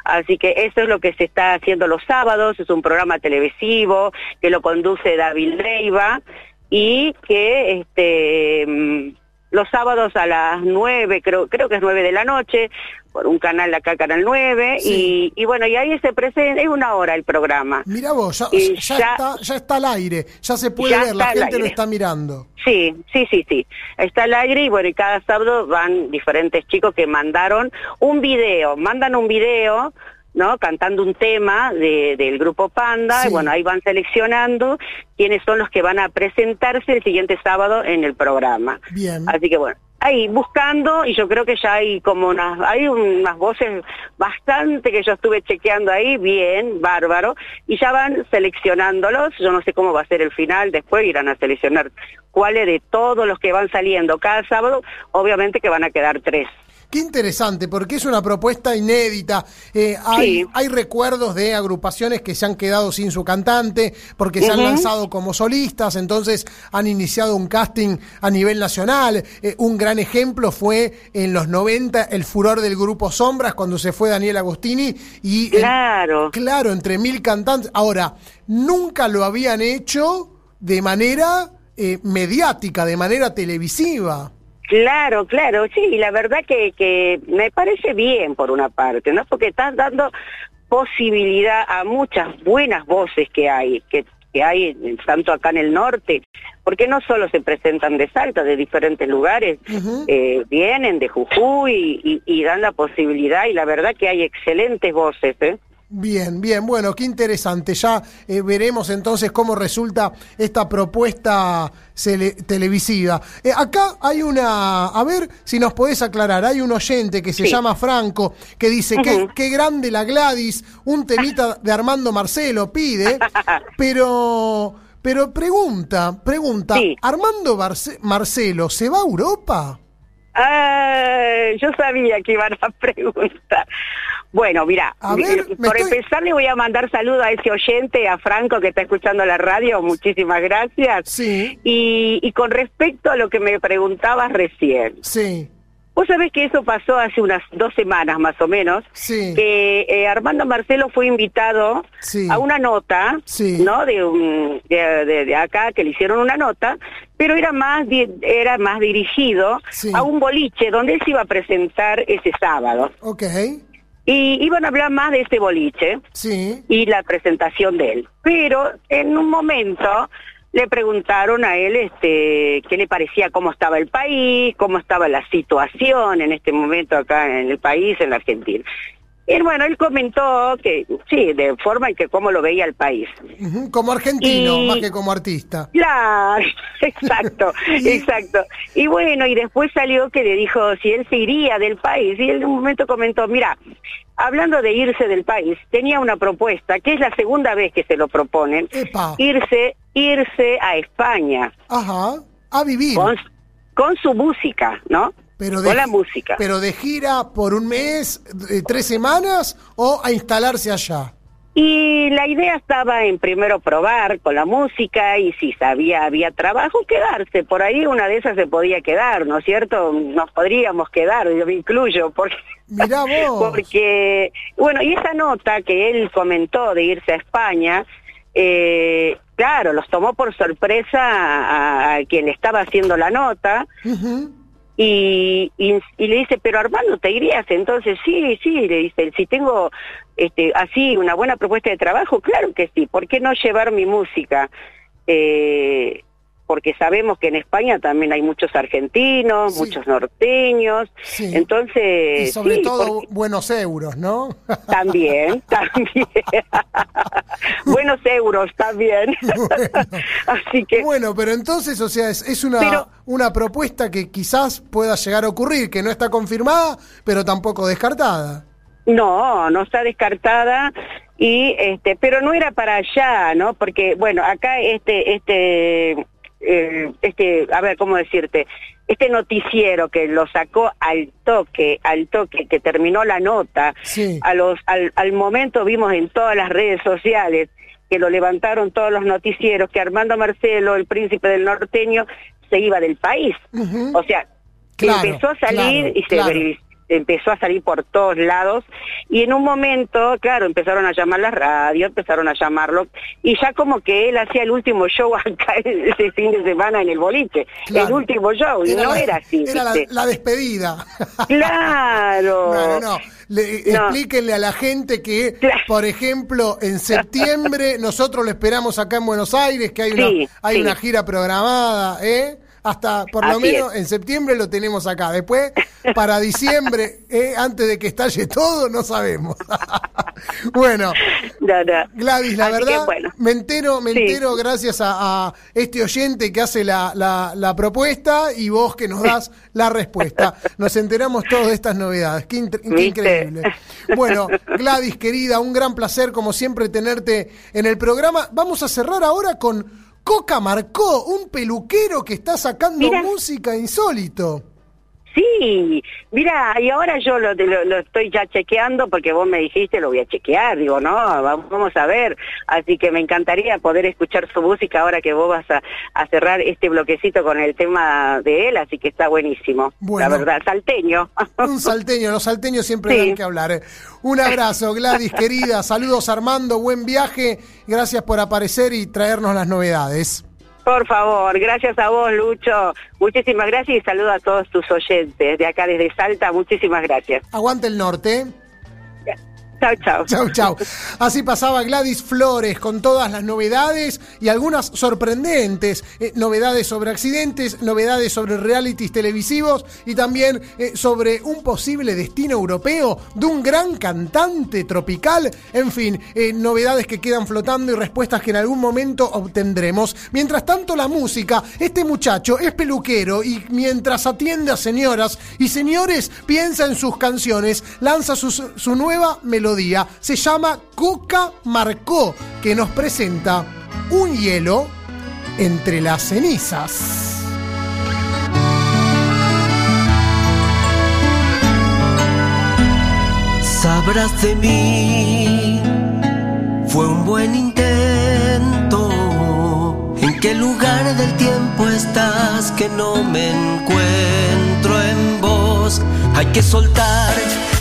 Así que eso es lo que se está haciendo los sábados, es un programa televisivo que lo conduce David Leiva y que este mm, los sábados a las nueve, creo, creo que es nueve de la noche, por un canal acá, Canal 9, Sí. y, y bueno, y ahí se presenta, es una hora el programa. Mira vos, ya, Y ya ya- está, ya está al aire, ya se puede Ya ver, la gente lo está mirando. Sí, sí, sí, sí. Está al aire y bueno, y cada sábado van diferentes chicos que mandaron un video, mandan un video, ¿no? Cantando un tema de- del grupo Panda, Sí. y bueno, ahí van seleccionando quiénes son los que van a presentarse el siguiente sábado en el programa. Bien. Así que bueno, ahí buscando y yo creo que ya hay como unas, hay unas voces bastante que yo estuve chequeando ahí, bien, bárbaro, y ya van seleccionándolos, yo no sé cómo va a ser el final, después irán a seleccionar cuáles de todos los que van saliendo cada sábado, obviamente que van a quedar tres. Qué interesante, porque es una propuesta inédita. Eh, hay, Sí. hay recuerdos de agrupaciones que se han quedado sin su cantante, porque se han lanzado como solistas, entonces han iniciado un casting a nivel nacional. Eh, un gran ejemplo fue en los 90 el furor del grupo Sombras, cuando se fue Daniel Agostini. Y Claro. Claro, entre mil cantantes. Ahora, nunca lo habían hecho de manera eh, mediática, de manera televisiva. Claro, claro, sí, la verdad que, que me parece bien por una parte, ¿no? Porque estás dando posibilidad a muchas buenas voces que hay, que, que hay tanto acá en el norte, porque no solo se presentan de Salta, de diferentes lugares, eh, vienen de Jujuy y, y dan la posibilidad y la verdad que hay excelentes voces, ¿eh? Bien, bien, bueno, qué interesante. Ya eh, veremos entonces cómo resulta esta propuesta televisiva. Eh, acá hay una, a ver si nos podés aclarar, hay un oyente que se Sí. llama Franco que dice que qué grande la Gladys, un temita de Armando Marcelo pide, pero, pero pregunta, pregunta, Sí. ¿Armando Barce- Marcelo se va a Europa? Ah, yo sabía que iban a preguntar. Bueno, mira, ver, eh, por estoy- empezar le voy a mandar saludo a ese oyente, a Franco que está escuchando la radio, muchísimas gracias. Sí, Y, y con respecto a lo que me preguntabas recién, sí, vos sabés que eso pasó hace unas dos semanas más o menos, sí. que eh, Armando Marcelo fue invitado Sí. a una nota, Sí. ¿no? De, un, de, de- de acá que le hicieron una nota, pero era más era más dirigido a un boliche donde él se iba a presentar ese sábado Ok, y iban a hablar más de ese boliche sí, y la presentación de él. Pero en un momento le preguntaron a él este qué le parecía cómo estaba el país, cómo estaba la situación en este momento acá en el país, en la Argentina. Y bueno, él comentó que sí, de forma en que cómo lo veía el país. Como argentino, Y- más que como artista. Claro, exacto, exacto. Y bueno, y después salió que le dijo si él se iría del país. Y él en un momento comentó, mira, hablando de irse del país, tenía una propuesta, que es la segunda vez que se lo proponen, Epa. irse, irse a España Ajá, a vivir. con, con su música, ¿no? Pero de, con la música. Pero de gira por un mes, tres semanas o a instalarse allá. Y la idea estaba en primero probar con la música y si sabía había trabajo, quedarse. Por ahí una de esas se podía quedar, ¿no es cierto? Nos podríamos quedar, yo me incluyo, porque... Mirá vos. Porque, bueno, y esa nota que él comentó de irse a España, eh, claro, los tomó por sorpresa a, a quien estaba haciendo la nota. Y, le dice, pero Armando, ¿te irías? Entonces, sí, sí, le dice, si tengo este, así una buena propuesta de trabajo, claro que sí, ¿por qué no llevar mi música? Eh, porque sabemos que en España también hay muchos argentinos, Sí. muchos norteños, Sí. entonces... Y sobre sí, todo porque- buenos euros, ¿no? También, también. Buenos euros también. Así que... Bueno, pero entonces, o sea, es, es una, Pero- una propuesta que quizás pueda llegar a ocurrir, que no está confirmada, pero tampoco descartada. No, no está descartada y este, pero no era para allá, ¿no? Porque bueno, acá este este eh, este, a ver, cómo decirte, este noticiero que lo sacó al toque, al toque que terminó la nota, Sí. a los al, al momento vimos en todas las redes sociales que lo levantaron todos los noticieros que Armando Marcelo, el príncipe del norteño, se iba del país. O sea, Claro, empezó a salir claro, y se claro. Empezó a salir por todos lados y en un momento, claro, empezaron a llamar la radio, empezaron a llamarlo y ya como que él hacía el último show acá ese fin de semana en el boliche, Claro. el último show, y no la- era así. Era la, despedida. Claro. No, no, no. Le- No. Explíquenle a la gente que, Claro. por ejemplo, en septiembre nosotros lo esperamos acá en Buenos Aires, que hay una, Sí, hay sí. una gira programada, ¿eh? Hasta por lo menos es. en septiembre lo tenemos acá. Después, para diciembre, ¿eh? antes de que estalle todo, no sabemos. bueno, No, no. Gladys, la Así verdad, bueno. me entero, me Sí. entero gracias a, a este oyente que hace la, la- la propuesta y vos que nos das la respuesta. Nos enteramos todos de estas novedades. Qué, increíble. Bueno, Gladys, querida, un gran placer como siempre tenerte en el programa. Vamos a cerrar ahora con Coca Marcó, un peluquero que está sacando Mira. música insólito. Sí, mira, y ahora yo lo, lo, lo estoy ya chequeando porque vos me dijiste lo voy a chequear, digo, no, vamos, a ver, así que me encantaría poder escuchar su música ahora que vos vas a, a cerrar este bloquecito con el tema de él, así que está buenísimo, Bueno. la verdad, salteño. Un salteño, los salteños siempre Sí. dan que hablar. eh. Un abrazo, Gladys, querida. Saludos, Armando. Buen viaje. Gracias por aparecer y traernos las novedades. Por favor, gracias a vos, Lucho, muchísimas gracias y saludo a todos tus oyentes de acá desde Salta, muchísimas gracias. Aguante el norte. Chao, chao. Chau, chau. Así pasaba Gladys Flores con todas las novedades y algunas sorprendentes. eh, novedades sobre accidentes, novedades sobre realities televisivos y también eh, sobre un posible destino europeo de un gran cantante tropical. En fin, eh, novedades que quedan flotando y respuestas que en algún momento obtendremos. Mientras tanto, la música. Este muchacho es peluquero y mientras atiende a señoras y señores piensa en sus canciones, lanza su, nueva melodía. Se llama Coca Marcó, que nos presenta un hielo entre las cenizas. Sabrás de mí, fue un buen intento. ¿En qué lugar del tiempo estás que no me encuentro en vos? Hay que soltar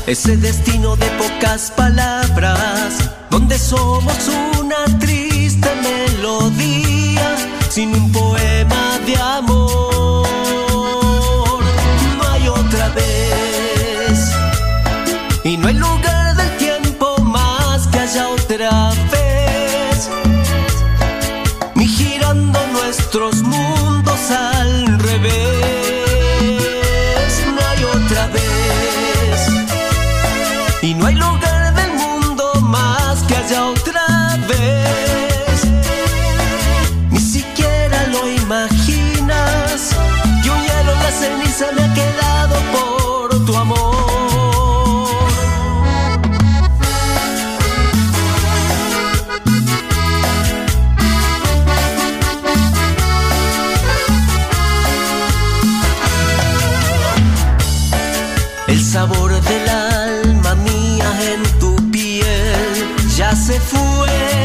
ese destino de pocas palabras, donde somos una triste melodía sin un poema de amor. Sabor del alma mía en tu piel. Ya se fue,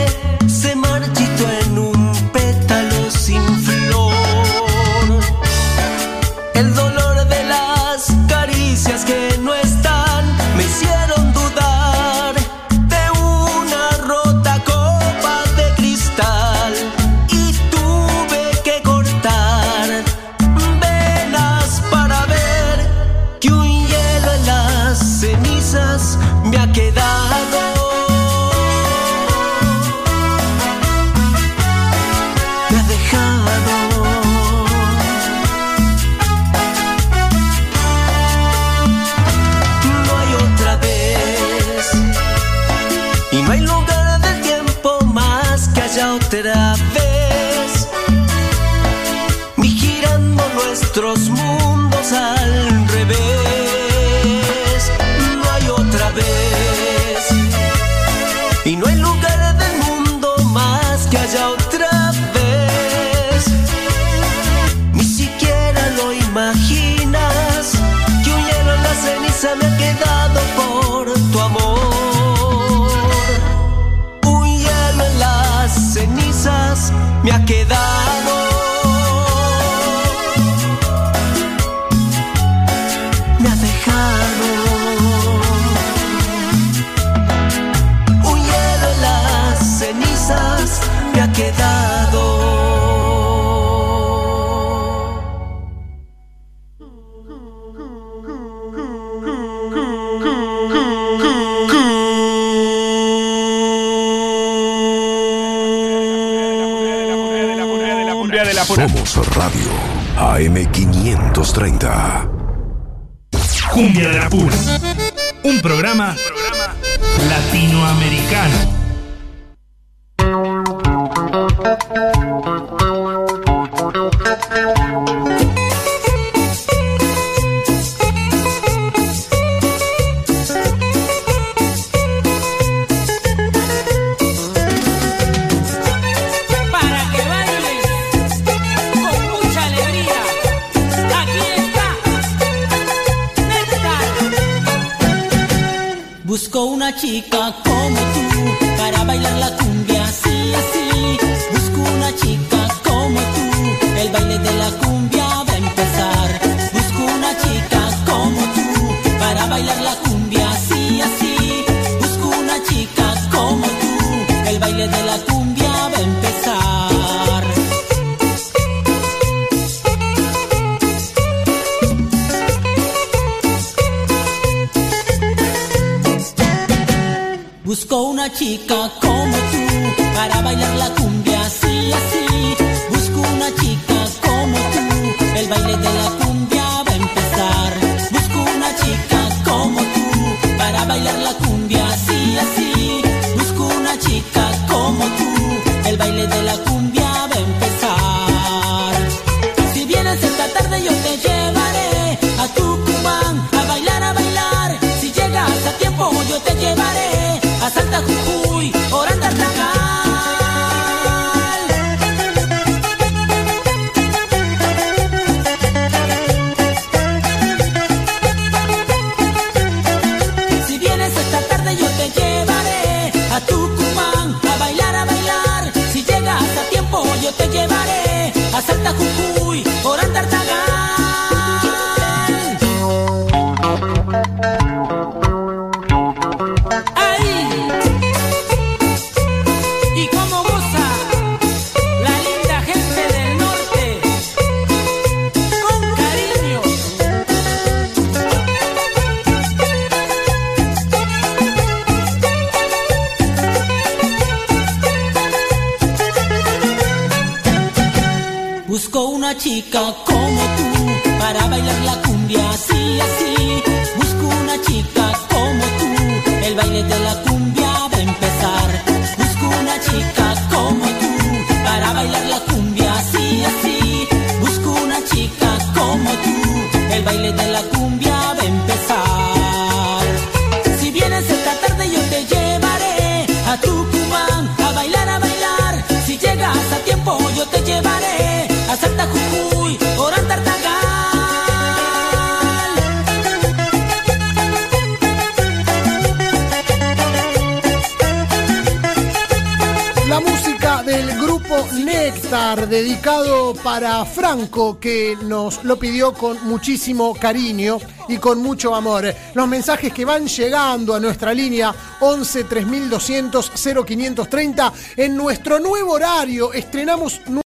que nos lo pidió con muchísimo cariño y con mucho amor. Los mensajes que van llegando a nuestra línea 11 3200 0530 en nuestro nuevo horario. Estrenamos nuevo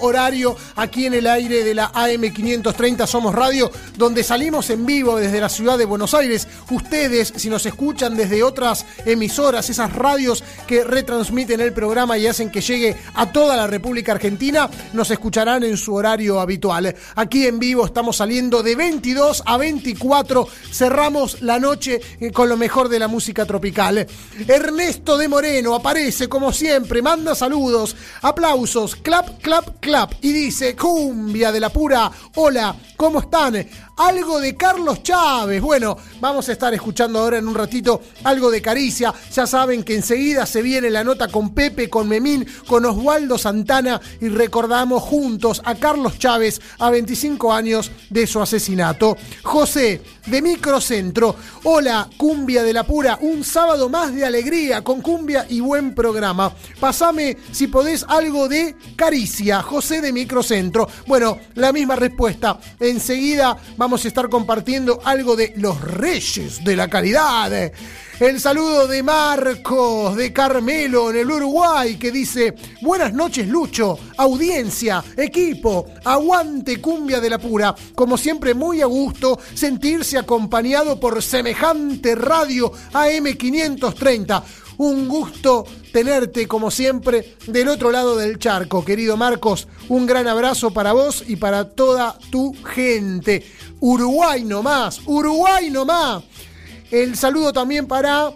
horario aquí en el aire de la AM530 Somos Radio, donde salimos en vivo desde la ciudad de Buenos Aires. Ustedes, si nos escuchan desde otras emisoras, esas radios que retransmiten el programa y hacen que llegue a toda la República Argentina, nos escucharán en su horario habitual. Aquí en vivo estamos saliendo de 22 a 24, cerramos la noche eh, con lo mejor de la música tropical. Ernesto de Moreno aparece como siempre, manda saludos, aplausos, clap, clap clap y dice, cumbia de la pura, hola, ¿cómo están? Algo de Carlos Chávez. Bueno, vamos a estar escuchando ahora en un ratito algo de Caricia. Ya saben que enseguida se viene la nota con Pepe, con Memín, con Oswaldo Santana y recordamos juntos a Carlos Chávez a 25 años de su asesinato. José, de Microcentro. Hola, cumbia de la pura. Un sábado más de alegría con cumbia y buen programa. Pasame, si podés, algo de Caricia. José de Microcentro. Bueno, la misma respuesta. Enseguida vamos a estar compartiendo algo de los reyes de la calidad. El saludo de Marcos, de Carmelo, en el Uruguay, que dice, buenas noches Lucho, audiencia, equipo, aguante cumbia de la pura. Como siempre, muy a gusto sentirse acompañado por semejante radio AM530. Un gusto tenerte, como siempre, del otro lado del charco, querido Marcos. Un gran abrazo para vos y para toda tu gente. Uruguay nomás, Uruguay nomás. El saludo también para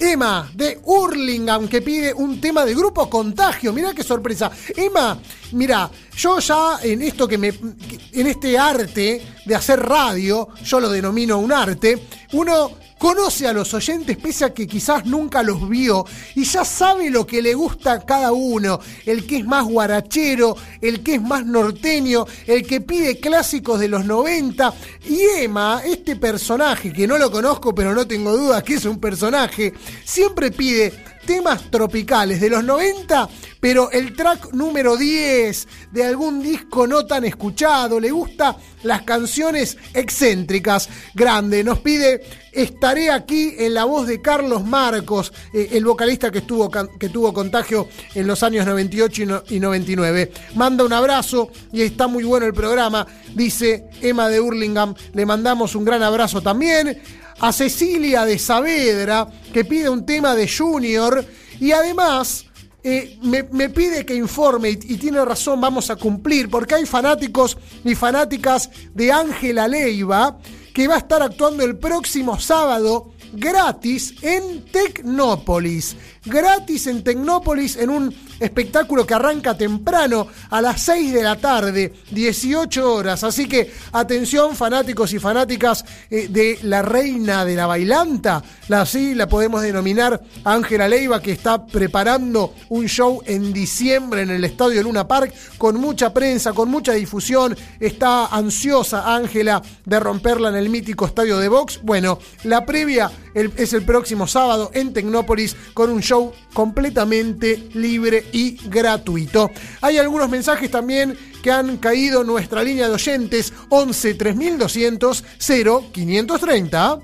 Emma de Hurlingham que pide un tema de grupo contagio. Mirá qué sorpresa. Emma, mira, yo ya en esto que me en este arte de hacer radio, yo lo denomino un arte, uno conoce a los oyentes pese a que quizás nunca los vio y ya sabe lo que le gusta a cada uno, el que es más guarachero, el que es más norteño, el que pide clásicos de los 90 y Emma, este personaje que no lo conozco pero no tengo dudas que es un personaje, siempre pide temas tropicales de los 90, pero el track número 10 de algún disco no tan escuchado, le gusta las canciones excéntricas. Grande, nos pide Estaré aquí en la voz de Carlos Marcos, eh, el vocalista que, estuvo, que tuvo contagio en los años 98 y, no- y 99. Manda un abrazo y está muy bueno el programa, dice Emma de Hurlingham. Le mandamos un gran abrazo también a Cecilia de Saavedra, que pide un tema de Junior, y además eh, me, pide que informe, y, y tiene razón, vamos a cumplir, porque hay fanáticos y fanáticas de Ángela Leiva, que va a estar actuando el próximo sábado gratis en Tecnópolis. Gratis en Tecnópolis en un espectáculo que arranca temprano a las 6 de la tarde, 18 horas. Así que atención fanáticos y fanáticas eh, de la reina de la bailanta, la así la podemos denominar Ángela Leiva que está preparando un show en diciembre en el Estadio Luna Park con mucha prensa, con mucha difusión. Está ansiosa Ángela de romperla en el mítico estadio de box. Bueno, la previa el- es el próximo sábado en Tecnópolis con un show completamente libre y gratuito. Hay algunos mensajes también que han caído en nuestra línea de oyentes 11 3200 0 530.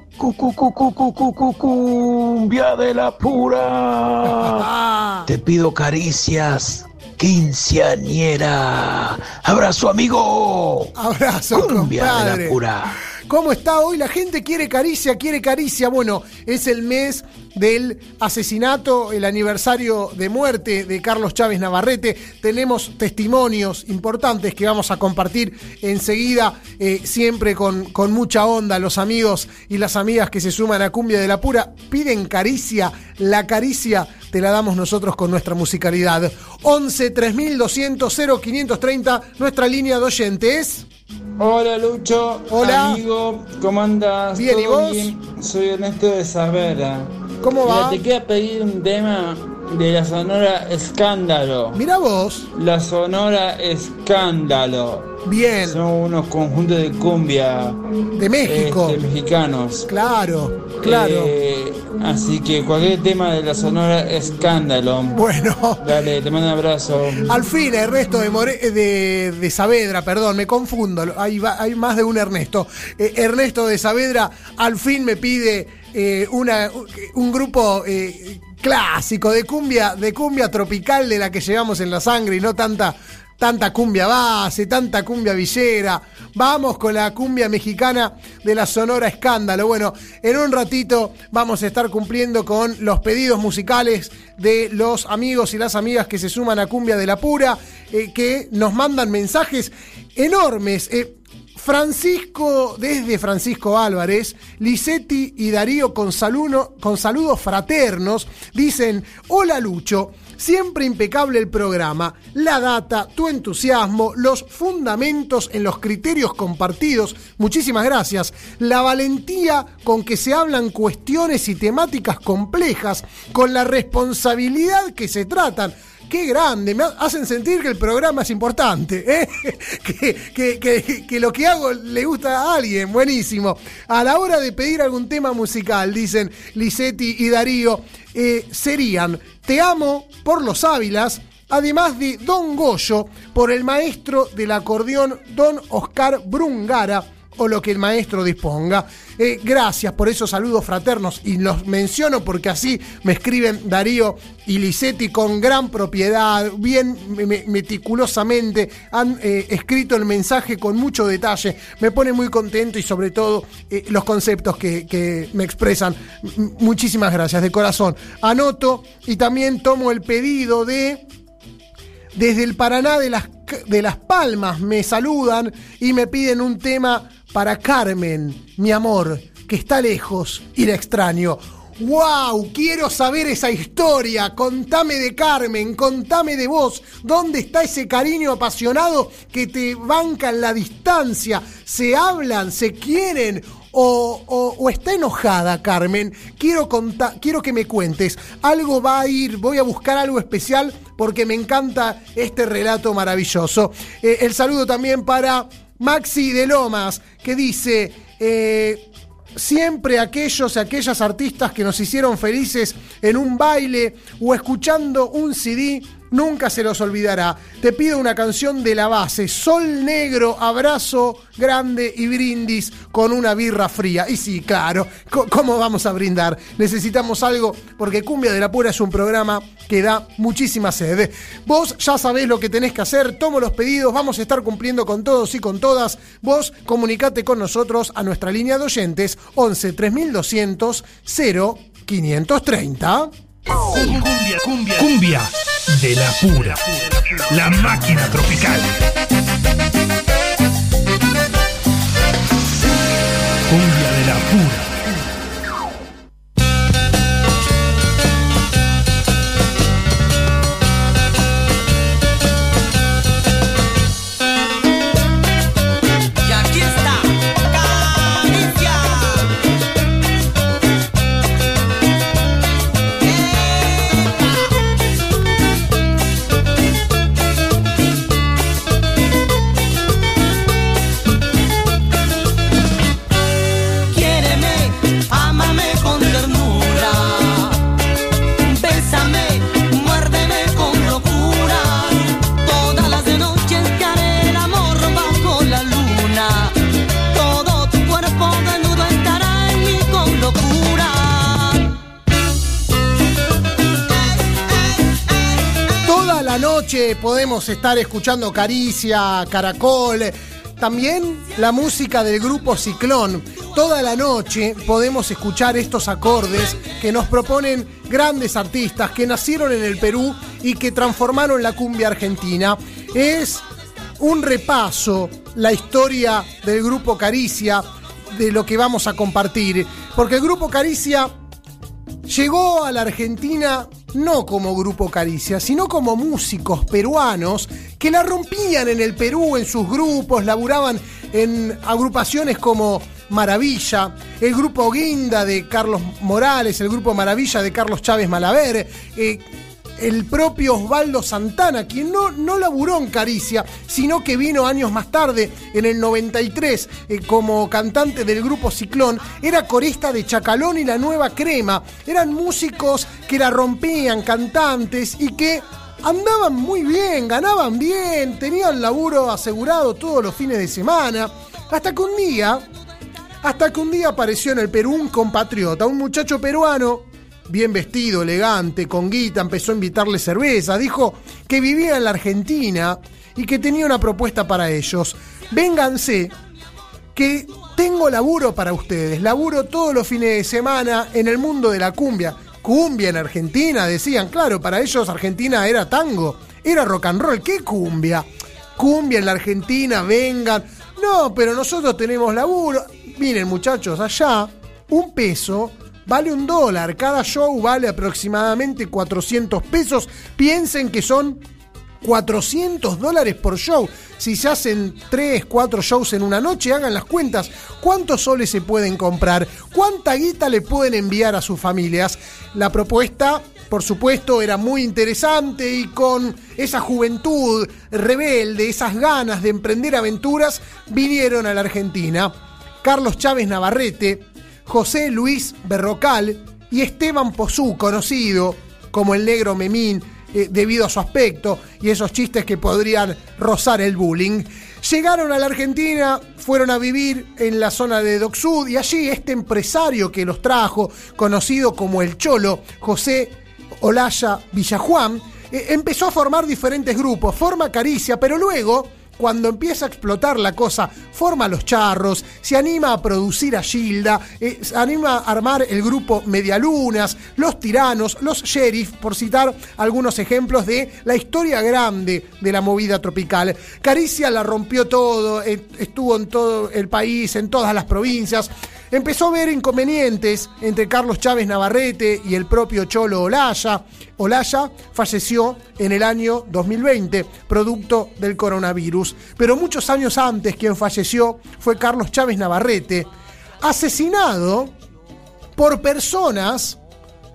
Cumbia de la pura. Te pido caricias, quinceañera. Abrazo, amigo. abrazo, Cumbia de la pura. ¿Cómo está hoy? La gente quiere caricia, quiere caricia. Bueno, es el mes del asesinato, el aniversario de muerte de Carlos Chávez Navarrete. Tenemos testimonios importantes que vamos a compartir enseguida, eh, siempre con, con mucha onda. Los amigos y las amigas que se suman a Cumbia de la Pura piden caricia. La caricia te la damos nosotros con nuestra musicalidad. 11 3200 0530, nuestra línea de oyentes. Hola Lucho, Hola. amigo, ¿cómo andas? Bien, ¿y ¿Todo vos? bien? Soy Ernesto de Savera. ¿Cómo Mira, va? te quería pedir un tema de la Sonora Escándalo. Mira vos. La Sonora Escándalo. Bien. Son unos conjuntos de cumbia De México. este, mexicanos. Claro, claro. Eh, Así que cualquier tema de la Sonora Escándalo. Bueno. Dale, te mando un abrazo. Al fin, Ernesto de, More- de, de Saavedra, perdón, me confundo, hay, hay más de un Ernesto. Eh, Ernesto de Saavedra al fin me pide eh, una, un grupo eh, clásico de cumbia, de cumbia tropical de la que llevamos en la sangre y no tanta, tanta cumbia base, tanta cumbia villera. Vamos con la cumbia mexicana de la Sonora Escándalo. Bueno, en un ratito vamos a estar cumpliendo con los pedidos musicales de los amigos y las amigas que se suman a Cumbia de la Pura, eh, que nos mandan mensajes enormes. Francisco, desde Francisco Álvarez, Lisetti y Darío con, con saludos fraternos, dicen, hola Lucho, siempre impecable el programa, la data, tu entusiasmo, los fundamentos en los criterios compartidos, muchísimas gracias, la valentía con que se hablan cuestiones y temáticas complejas, con la responsabilidad que se tratan. Qué grande, me hacen sentir que el programa es importante, ¿eh? que, lo que hago le gusta a alguien, buenísimo. A la hora de pedir algún tema musical, dicen Lisetti y Darío, eh, serían Te amo por los Ávilas, además de Don Goyo por el maestro del acordeón Don Oscar Brungara o lo que el maestro disponga. Eh, gracias por esos saludos fraternos y los menciono porque así me escriben Darío y Lisetti con gran propiedad, bien me- me- meticulosamente, han eh, escrito el mensaje con mucho detalle, me pone muy contento y sobre todo eh, los conceptos que, me expresan. Muchísimas gracias, de corazón. Anoto y también tomo el pedido de... Desde el Paraná de las, de las Palmas me saludan y me piden un tema para Carmen, mi amor, que está lejos y la extraño. ¡Wow! Quiero saber esa historia. Contame de Carmen, contame de vos. ¿Dónde está ese cariño apasionado que te banca en la distancia? ¿Se hablan? ¿Se quieren? O, o- está enojada, Carmen. Quiero, quiero que me cuentes. Algo va a ir, voy a buscar algo especial porque me encanta este relato maravilloso. Eh, el saludo también para Maxi de Lomas, que dice... eh, Siempre aquellos y aquellas artistas que nos hicieron felices en un baile o escuchando un CD, nunca se los olvidará. Te pido una canción de la base, Sol Negro, abrazo grande y brindis con una birra fría. Y sí, claro, ¿cómo vamos a brindar? Necesitamos algo porque Cumbia de la Pura es un programa que da muchísima sed. Vos ya sabés lo que tenés que hacer, tomo los pedidos, vamos a estar cumpliendo con todos y con todas. Vos comunicate con nosotros a nuestra línea de oyentes 11 3200 0 530. Cumbia, cumbia, cumbia de la pura. La máquina tropical. Podemos estar escuchando Caricia, Caracol, también la música del grupo Ciclón. Toda la noche podemos escuchar estos acordes que nos proponen grandes artistas que nacieron en el Perú y que transformaron la cumbia argentina. Es un repaso la historia del grupo Caricia, de lo que vamos a compartir. Porque el grupo Caricia llegó a la Argentina no como grupo Caricia, sino como músicos peruanos que la rompían en el Perú, en sus grupos, laburaban en agrupaciones como Maravilla, el grupo Guinda de Carlos Morales, el grupo Maravilla de Carlos Chávez Malaver, eh, el propio Osvaldo Santana, quien no, no laburó en Caricia, sino que vino años más tarde, en el 93, eh, como cantante del grupo Ciclón, era corista de Chacalón y La Nueva Crema. Eran músicos que la rompían, cantantes y que andaban muy bien, ganaban bien, tenían laburo asegurado todos los fines de semana. Hasta que un día, hasta que un día apareció en el Perú un compatriota, un muchacho peruano, bien vestido, elegante, con guita, empezó a invitarle cerveza, dijo que vivía en la Argentina y que tenía una propuesta para ellos. Vénganse, que tengo laburo para ustedes, laburo todos los fines de semana en el mundo de la cumbia. Cumbia en Argentina, decían, claro, para ellos Argentina era tango, era rock and roll, ¿qué cumbia? Cumbia en la Argentina, vengan. No, pero nosotros tenemos laburo. Miren muchachos, allá un peso vale un dólar, cada show vale aproximadamente 400 pesos. Piensen que son 400 dólares por show. Si se hacen 3, 4 shows en una noche, hagan las cuentas. ¿Cuántos soles se pueden comprar? ¿Cuánta guita le pueden enviar a sus familias? La propuesta, por supuesto, era muy interesante y con esa juventud rebelde, esas ganas de emprender aventuras, vinieron a la Argentina. Carlos Chávez Navarrete, José Luis Berrocal y Esteban Pozú, conocido como el negro Memín, eh, debido a su aspecto y esos chistes que podrían rozar el bullying. Llegaron a la Argentina, fueron a vivir en la zona de Dock Sud y allí este empresario que los trajo, conocido como el Cholo, José Olaya Villajuan, eh, empezó a formar diferentes grupos, forma Caricia, pero luego cuando empieza a explotar la cosa, forma los charros, se anima a producir a Gilda, eh, se anima a armar el grupo Medialunas, los tiranos, los sheriff, por citar algunos ejemplos de la historia grande de la movida tropical. Caricia la rompió todo, eh, estuvo en todo el país, en todas las provincias. Empezó a ver inconvenientes entre Carlos Chávez Navarrete y el propio Cholo Olaya. Olaya falleció en el año 2020, producto del coronavirus. Pero muchos años antes, quien falleció fue Carlos Chávez Navarrete, asesinado por personas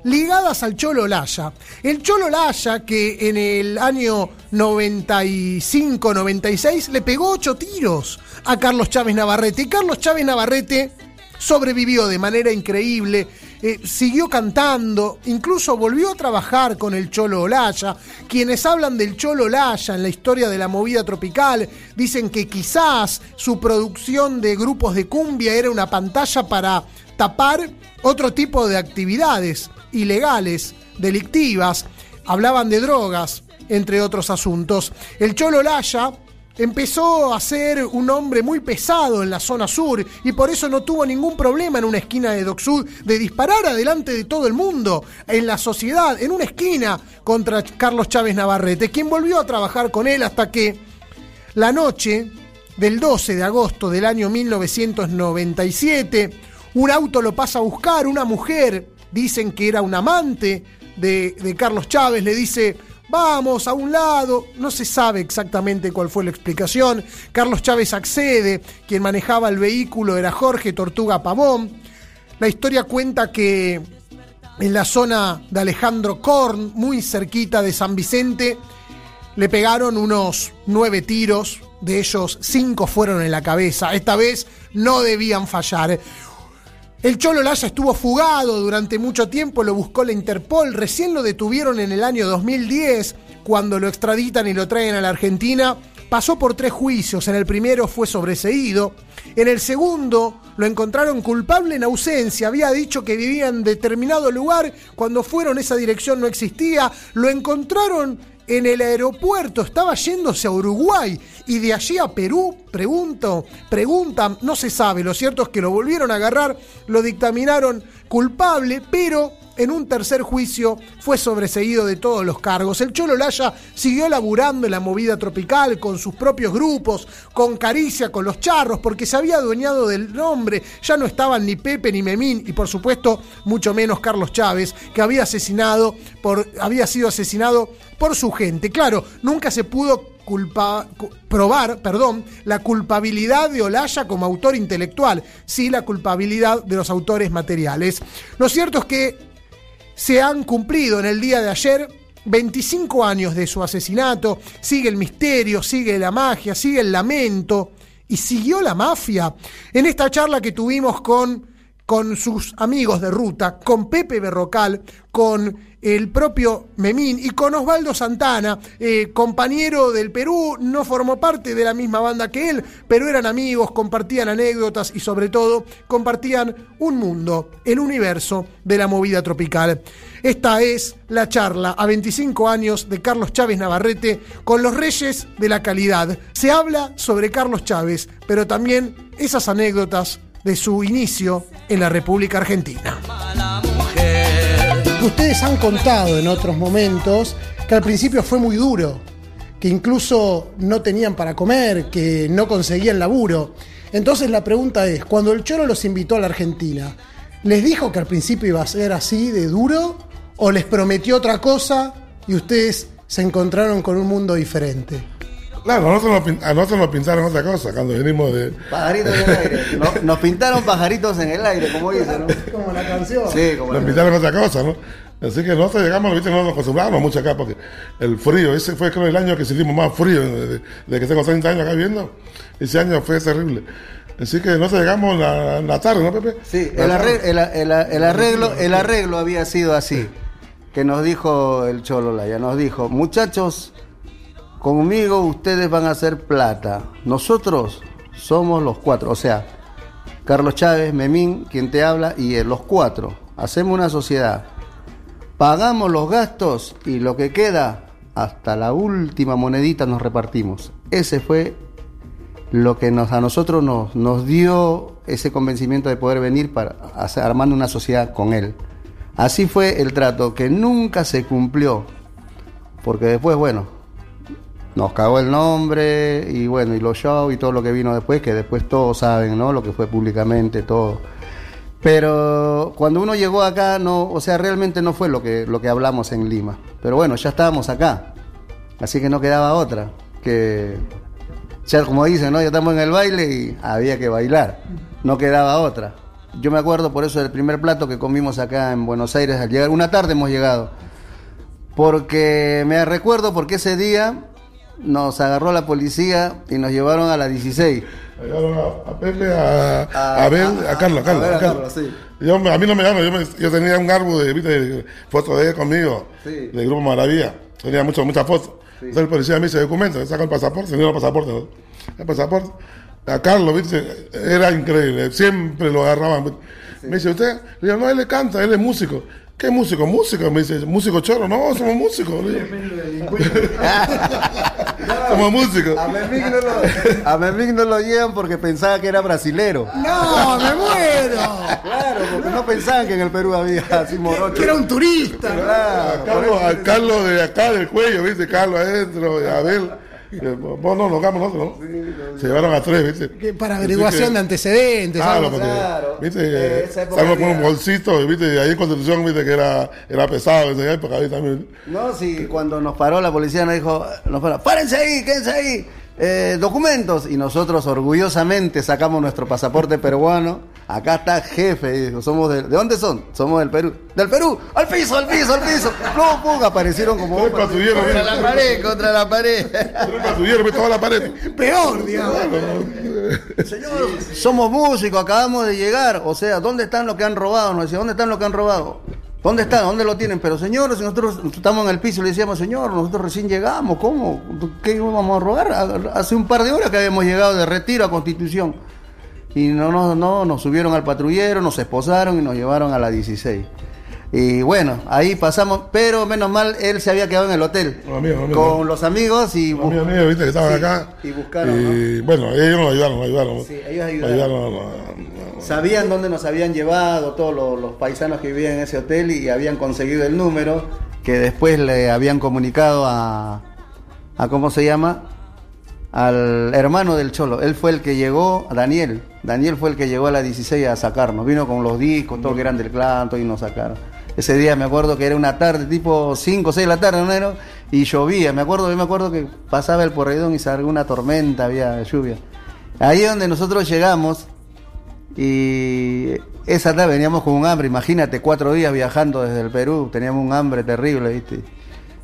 ligadas al Cholo Olaya. El Cholo Olaya que en el año 95-96 le pegó ocho tiros a Carlos Chávez Navarrete. Y Carlos Chávez Navarrete sobrevivió de manera increíble, eh, siguió cantando, incluso volvió a trabajar con el Cholo Olaya. Quienes hablan del Cholo Olaya en la historia de la movida tropical dicen que quizás su producción de grupos de cumbia era una pantalla para tapar otro tipo de actividades ilegales, delictivas. Hablaban de drogas, entre otros asuntos. El Cholo Olaya empezó a ser un hombre muy pesado en la zona sur y por eso no tuvo ningún problema en una esquina de Dock Sud de disparar adelante de todo el mundo, en la sociedad, en una esquina contra Carlos Chávez Navarrete, quien volvió a trabajar con él hasta que la noche del 12 de agosto del año 1997, un auto lo pasa a buscar, una mujer, dicen que era un amante de, de Carlos Chávez, le dice, vamos a un lado, no se sabe exactamente cuál fue la explicación. Carlos Chávez accede, quien manejaba el vehículo era Jorge Tortuga Pavón. La historia cuenta que en la zona de Alejandro Korn, muy cerquita de San Vicente, le pegaron unos nueve tiros, de ellos cinco fueron en la cabeza. Esta vez no debían fallar. El Cholo Laya estuvo fugado durante mucho tiempo, lo buscó la Interpol, recién lo detuvieron en el año 2010, cuando lo extraditan y lo traen a la Argentina. Pasó por tres juicios, en el primero fue sobreseído, en el segundo lo encontraron culpable en ausencia, había dicho que vivía en determinado lugar, cuando fueron esa dirección no existía, lo encontraron en el aeropuerto, estaba yéndose a Uruguay y de allí a Perú, pregunto, preguntan, no se sabe, lo cierto es que lo volvieron a agarrar, lo dictaminaron culpable, pero en un tercer juicio fue sobreseído de todos los cargos. El Cholo Laya siguió laburando en la movida tropical con sus propios grupos, con Caricia, con los charros, porque se había adueñado del nombre. Ya no estaban ni Pepe ni Memín y por supuesto mucho menos Carlos Chávez, que había asesinado por, había sido asesinado por su gente. Claro, nunca se pudo probar, perdón, la culpabilidad de Olaya como autor intelectual, sí la culpabilidad de los autores materiales. Lo cierto es que se han cumplido en el día de ayer 25 años de su asesinato, sigue el misterio, sigue la magia, sigue el lamento y siguió la mafia. En esta charla que tuvimos con, con sus amigos de ruta, con Pepe Berrocal, con el propio Memín y con Osvaldo Santana, eh, compañero del Perú, no formó parte de la misma banda que él, pero eran amigos, compartían anécdotas y sobre todo compartían un mundo, el universo de la movida tropical. Esta es la charla a 25 años de Carlos Chávez Navarrete con los reyes de la calidad. Se habla sobre Carlos Chávez, pero también esas anécdotas de su inicio en la República Argentina. Ustedes han contado en otros momentos que al principio fue muy duro, que incluso no tenían para comer, que no conseguían laburo. Entonces la pregunta es, cuando el Choro los invitó a la Argentina, ¿les dijo que al principio iba a ser así de duro o les prometió otra cosa y ustedes se encontraron con un mundo diferente? Claro, a nosotros, nos, pin- a nosotros nos pintaron otra cosa cuando venimos de... Pajaritos en el aire. No- nos pintaron pajaritos en el aire, como dice, ¿no? Como la canción. Sí, como Nos la- pintaron otra cosa, ¿no? Así que nosotros llegamos, ¿viste? no nos acostumbramos mucho acá porque el frío, ese fue creo el año que sentimos más frío desde, desde que tengo 30 años acá viviendo. Ese año fue terrible. Así que nosotros llegamos en la, la tarde, ¿no, Pepe? Sí, el arreglo, el, el- el arreglo, el arreglo había sido así. Que nos dijo el Cholo Laya, nos dijo, muchachos, conmigo ustedes van a hacer plata. Nosotros somos los cuatro, o sea, Carlos Chávez, Memín, quien te habla, y él, los cuatro. Hacemos una sociedad. Pagamos los gastos y lo que queda, hasta la última monedita nos repartimos. Ese fue lo que a nosotros nos, nos dio ese convencimiento de poder venir para hacer, armando una sociedad con él. Así fue el trato, que nunca se cumplió, porque después, bueno, nos cagó el nombre y bueno, y los shows y todo lo que vino después, que después todos saben, ¿no? Lo que fue públicamente, todo. Pero cuando uno llegó acá, no, o sea, realmente no fue lo que, lo que hablamos en Lima. Pero bueno, ya estábamos acá. Así que no quedaba otra. Que ya como dicen, ¿no? Ya estamos en el baile y había que bailar. No quedaba otra. Yo me acuerdo por eso del primer plato que comimos acá en Buenos Aires al llegar. Una tarde hemos llegado. Porque me recuerdo porque ese día nos agarró la policía y nos llevaron a la 16. Llegaron a, a Pepe, a, a, Abel, a, Carlos, a Carlos. a ver, a a Carlos. Carlos, sí. Yo, me- a mí no me llaman, yo, me- yo tenía un árbol de, fotos de él conmigo, Sí. del Grupo Maravilla. Tenía muchas, muchas fotos. Entonces el policía me dice, documento, saca el pasaporte, tenía el pasaporte, ¿no? El pasaporte. A Carlos, ¿viste? Era increíble, siempre lo agarraban. Me dice, ¿usted? Le digo, no, él le canta, él es músico. ¿Qué músico? Músico, me dice, músico choro, no, somos músicos. Somos músicos. A Memín no lo, a Memín no lo llevan porque pensaba que era brasilero. ¡No, me muero! Claro, porque no pensaban que en el Perú había así morocho. Que era un turista. Carlos, a Carlos de acá del cuello, ¿viste? Carlos adentro, y Abel. Vos no, nos vamos nosotros, ¿no? Se llevaron a tres, ¿viste? Que para averiguación que- de antecedentes. Algo. porque, Claro. ¿viste? Eh, Estábamos con un bolsito, ¿viste? Y ahí en Constitución, ¿viste? Que era, era pesado en esa época, ahí también. No, sí, cuando nos paró la policía nos dijo, nos paró, párense ahí, quédense ahí, eh, documentos. Y nosotros orgullosamente sacamos nuestro pasaporte peruano. Acá está jefe, dijo, somos de, ¿de dónde son? Somos del Perú. ¡Del Perú! ¡Al piso, al piso, al piso! ¡Plum, pum! Aparecieron como patrulleros, Contra la pared, contra la pared. ¿viste? Toda la pared. Peor, digamos. Señor, somos músicos, acabamos de llegar. O sea, ¿dónde están los que han robado? Nos decía, ¿dónde están los que han robado? ¿Dónde están? ¿Dónde lo tienen? Pero señor, si nosotros estamos en el piso, le decíamos, señor, nosotros recién llegamos, ¿cómo? ¿Qué íbamos a robar? Hace un par de horas que habíamos llegado de retiro a Constitución. Y no, no, no, nos subieron al patrullero, nos esposaron y nos llevaron a la 16. Y bueno, ahí pasamos, pero menos mal, él se había quedado en el hotel Los amigos, los amigos. con los amigos y... Los amigos míos, ¿viste? Que estaban Sí, acá. y buscaron, Y bueno, ellos nos ayudaron, nos ayudaron. Sí, ellos Nos ayudaron. Sabían dónde nos habían llevado todos los, paisanos que vivían en ese hotel y habían conseguido el número que después le habían comunicado a, a ¿cómo se llama? Al hermano del Cholo. Él fue el que llegó, Daniel. Daniel fue el que llegó a la 16 a sacarnos. Vino con los discos, todos que eran del clan, todo y nos sacaron. Ese día me acuerdo que era una tarde, tipo 5 o 6 de la tarde, ¿no? Y llovía. Me acuerdo, me acuerdo que pasaba el porredón y salía una tormenta, había lluvia. Ahí donde nosotros llegamos y esa tarde veníamos con un hambre, imagínate, cuatro días viajando desde el Perú, teníamos un hambre terrible, ¿viste?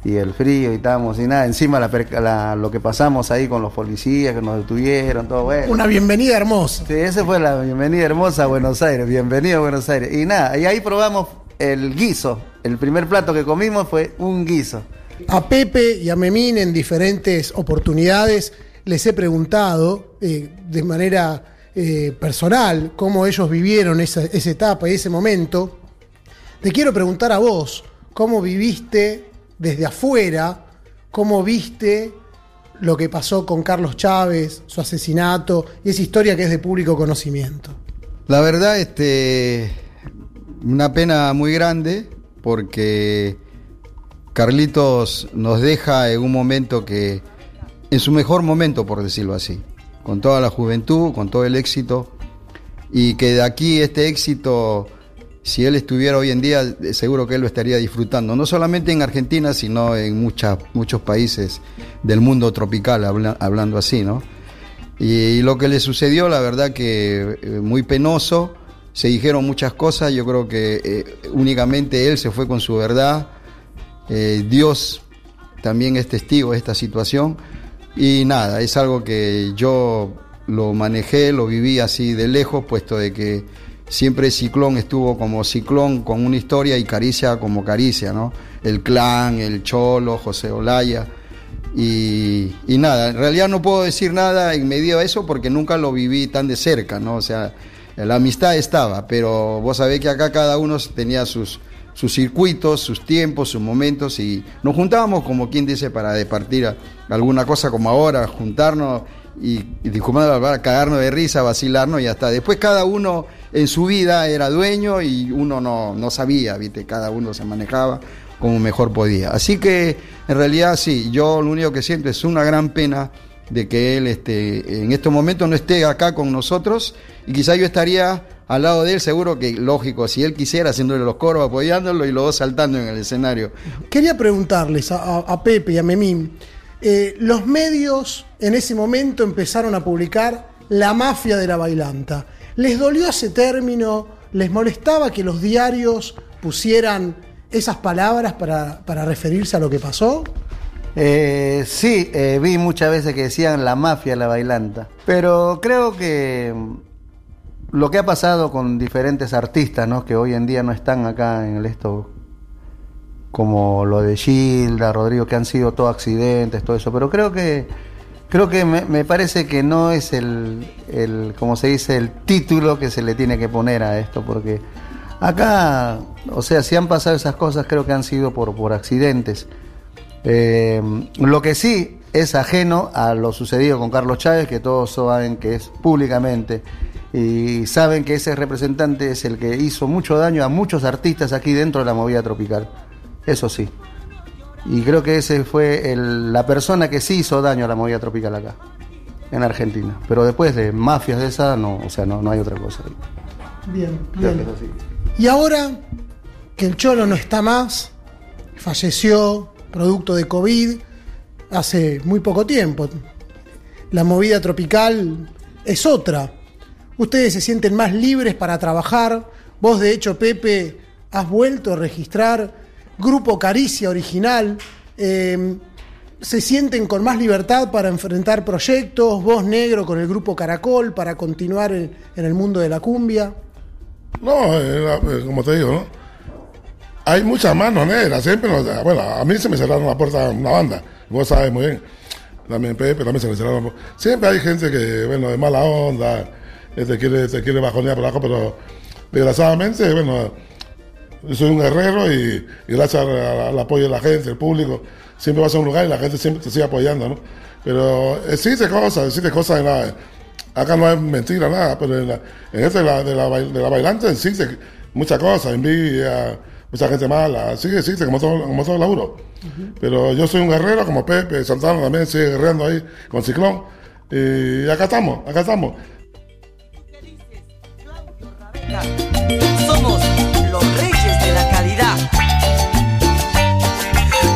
y el frío y estábamos y nada. Encima la, lo que pasamos ahí con los policías que nos detuvieron, todo bueno. Una bienvenida hermosa. Sí, esa fue la bienvenida hermosa a Buenos Aires. Bienvenido a Buenos Aires. Y nada, y ahí probamos el guiso. El primer plato que comimos fue un guiso. A Pepe y a Memín en diferentes oportunidades les he preguntado eh, de manera eh, personal cómo ellos vivieron esa, esa etapa y ese momento. Te quiero preguntar a vos, ¿cómo viviste desde afuera? ¿Cómo viste lo que pasó con Carlos Chávez, su asesinato y esa historia que es de público conocimiento? La verdad, este, una pena muy grande porque Carlitos nos deja en un momento que, en su mejor momento, por decirlo así, con toda la juventud, con todo el éxito, y que de aquí este éxito, si él estuviera hoy en día, seguro que él lo estaría disfrutando, no solamente en Argentina, sino en muchas, muchos países del mundo tropical, habla- hablando así, ¿no? Y, lo que le sucedió, la verdad que eh, muy penoso, se dijeron muchas cosas, yo creo que eh, únicamente él se fue con su verdad, eh, Dios también es testigo de esta situación y nada, es algo que yo lo manejé, lo viví así de lejos, puesto de que siempre Ciclón estuvo como Ciclón con una historia y Caricia como Caricia, ¿no? El clan, el Cholo, José Olaya. Y, y nada, en realidad no puedo decir nada en medio de eso porque nunca lo viví tan de cerca, ¿no? O sea, la amistad estaba, pero vos sabés que acá cada uno tenía sus, sus circuitos, sus tiempos, sus momentos y nos juntábamos como quien dice para departir alguna cosa como ahora, juntarnos y, y palabra, cagarnos de risa, vacilarnos y ya está. Después cada uno en su vida era dueño y uno no, no sabía, ¿viste? Cada uno se manejaba como mejor podía. Así que en realidad sí, yo lo único que siento es una gran pena de que él este, en estos momentos no esté acá con nosotros y quizá yo estaría al lado de él, seguro que lógico, si él quisiera haciéndole los coros, apoyándolo y los dos saltando en el escenario. Quería preguntarles a, a- a Pepe y a Memín, eh, los medios en ese momento empezaron a publicar la mafia de la bailanta. ¿Les dolió ese término? ¿Les molestaba que los diarios pusieran esas palabras para, para referirse a lo que pasó? Eh, sí, eh, vi muchas veces que decían la mafia, la bailanta. Pero creo que lo que ha pasado con diferentes artistas, ¿no? Que hoy en día no están acá en el esto, como lo de Gilda, Rodrigo, que han sido todos accidentes, todo eso. Pero creo que creo que me, parece que no es el, el, como se dice, el título que se le tiene que poner a esto, porque acá, o sea, si han pasado esas cosas, creo que han sido por, por accidentes. Eh, lo que sí es ajeno a lo sucedido con Carlos Chávez, que todos saben que es públicamente, y saben que ese representante es el que hizo mucho daño a muchos artistas aquí dentro de la movida tropical. Eso sí. Y creo que ese fue el- la persona que sí hizo daño a la movida tropical acá, en Argentina. Pero después de mafias de esa, no, o sea, no, no hay otra cosa. Bien, Creo bien. que es así. Y ahora que el Cholo no está más, falleció producto de COVID hace muy poco tiempo. La movida tropical es otra. Ustedes se sienten más libres para trabajar. Vos, de hecho, Pepe, has vuelto a registrar Grupo Caricia original. Eh, se sienten con más libertad para enfrentar proyectos. Vos, negro, con el Grupo Caracol para continuar en- el mundo de la cumbia. No, era, eh, como te digo, ¿no? Hay muchas manos negras, siempre. bueno, a mí se me cerraron la puerta una banda, vos sabes muy bien. También Pepe, también se me cerraron la puerta. Siempre hay gente que, bueno, de mala onda, eh, te quiere, te quiere bajonear por abajo, pero desgraciadamente, bueno, yo soy un guerrero y, y gracias al, apoyo de la gente, del público, siempre vas a un lugar y la gente siempre te sigue apoyando, ¿no? Pero existe cosas, existe cosas en la... Acá no es mentira nada, pero en, la, en este de la, de, la, de la bailante existe muchas cosas, envidia, mucha gente mala, sí existe como todo, como todo laburo. Pero yo soy un guerrero como Pepe, Santana también sigue guerreando ahí con Ciclón. Y acá estamos, acá estamos. Somos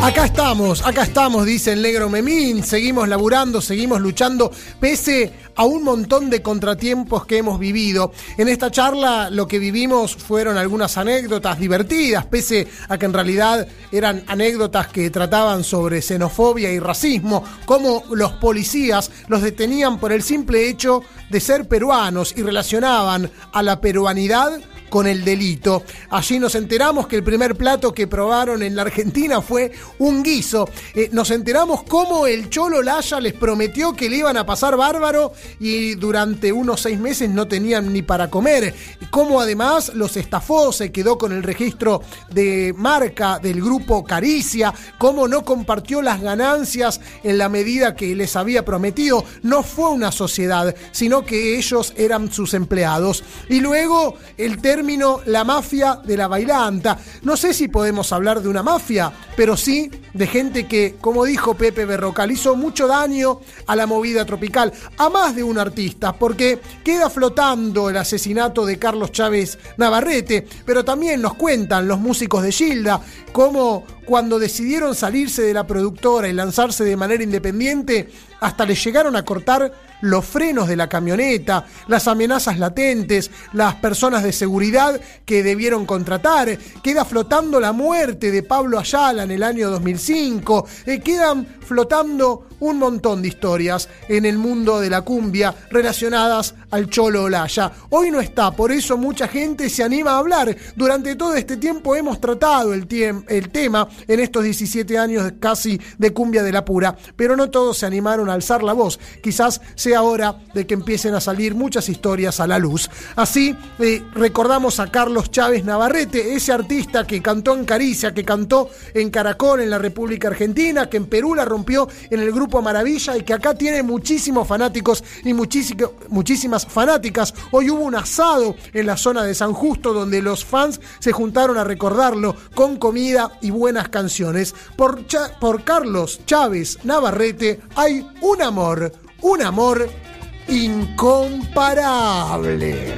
Acá estamos, acá estamos, dice el negro Memín. Seguimos laburando, seguimos luchando, pese a un montón de contratiempos que hemos vivido. En esta charla lo que vivimos fueron algunas anécdotas divertidas, pese a que en realidad eran anécdotas que trataban sobre xenofobia y racismo, como los policías los detenían por el simple hecho de ser peruanos y relacionaban a la peruanidad con el delito. Allí nos enteramos que el primer plato que probaron en la Argentina fue un guiso. Eh, nos enteramos cómo el Cholo Laya les prometió que le iban a pasar bárbaro y durante unos seis meses no tenían ni para comer. Cómo además los estafó, se quedó con el registro de marca del grupo Caricia, cómo no compartió las ganancias en la medida que les había prometido. No fue una sociedad, sino que ellos eran sus empleados. Y luego el término la mafia de la bailanta. No sé si podemos hablar de una mafia, pero sí de gente que, como dijo Pepe Berrocal, hizo mucho daño a la movida tropical, a más de un artista, porque queda flotando el asesinato de Carlos Chávez Navarrete, pero también nos cuentan los músicos de Gilda cómo cuando decidieron salirse de la productora y lanzarse de manera independiente, hasta les llegaron a cortar los frenos de la camioneta, las amenazas latentes, las personas de seguridad que debieron contratar, queda flotando la muerte de Pablo Ayala en el año 2005, eh, quedan flotando un montón de historias en el mundo de la cumbia relacionadas al Cholo Olaya. Hoy no está, por eso mucha gente se anima a hablar. Durante todo este tiempo hemos tratado el, el tema en estos 17 años casi de cumbia de la pura, pero no todos se animaron a alzar la voz. Quizás sea hora de que empiecen a salir muchas historias a la luz. Así eh, recordamos a Carlos Chávez Navarrete, ese artista que cantó en Caricia, que cantó en Caracol en la República Argentina, que en Perú la rompió en el grupo Maravilla y que acá tiene muchísimos fanáticos y muchísimas fanáticas. Hoy hubo un asado en la zona de San Justo donde los fans se juntaron a recordarlo con comida y buenas canciones. Por, por Carlos Chávez Navarrete hay un amor, un amor incomparable.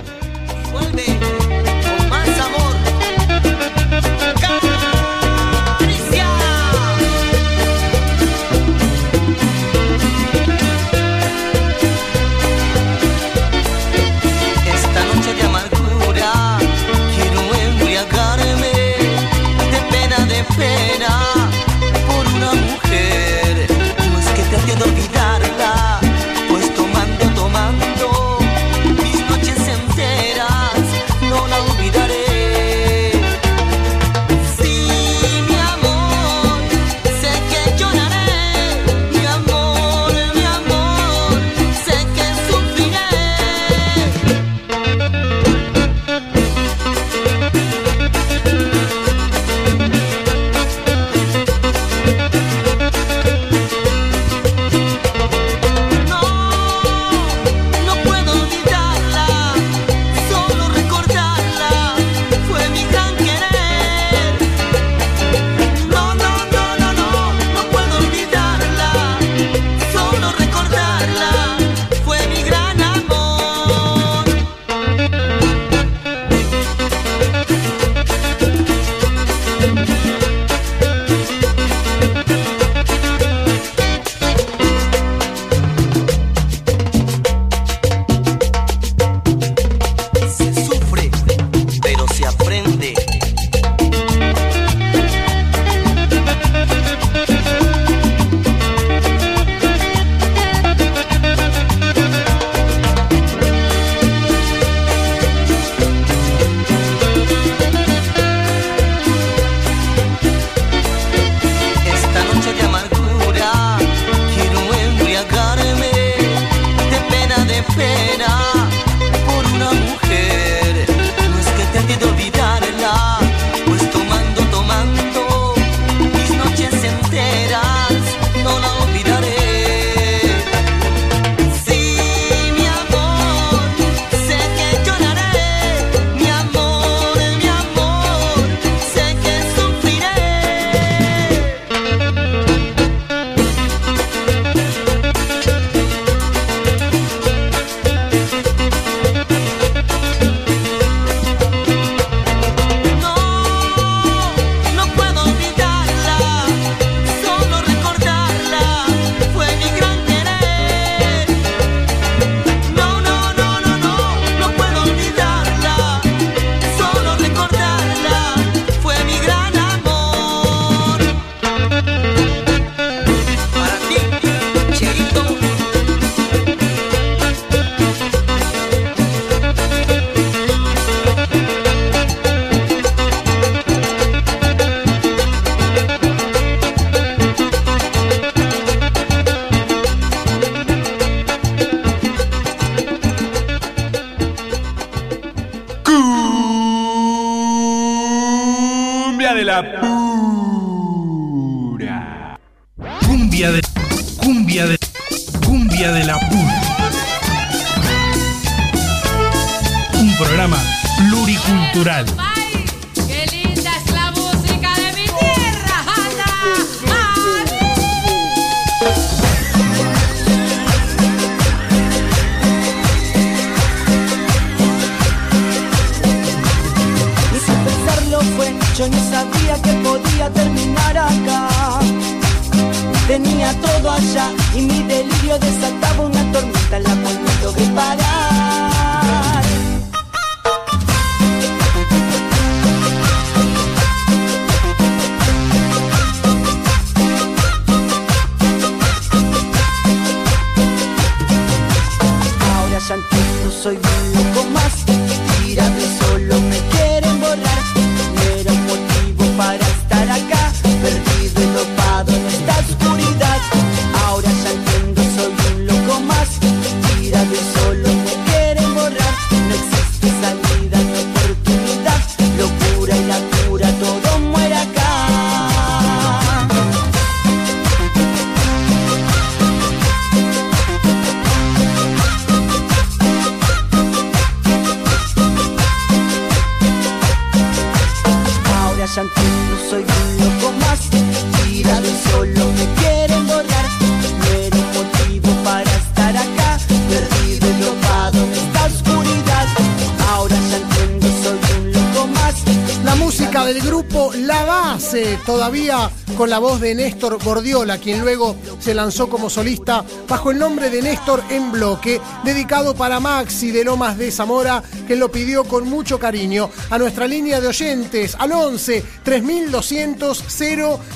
La voz de Néstor Gordiola, quien luego se lanzó como solista bajo el nombre de Néstor en bloque, dedicado para Maxi de Lomas de Zamora, que lo pidió con mucho cariño a nuestra línea de oyentes al 11 3200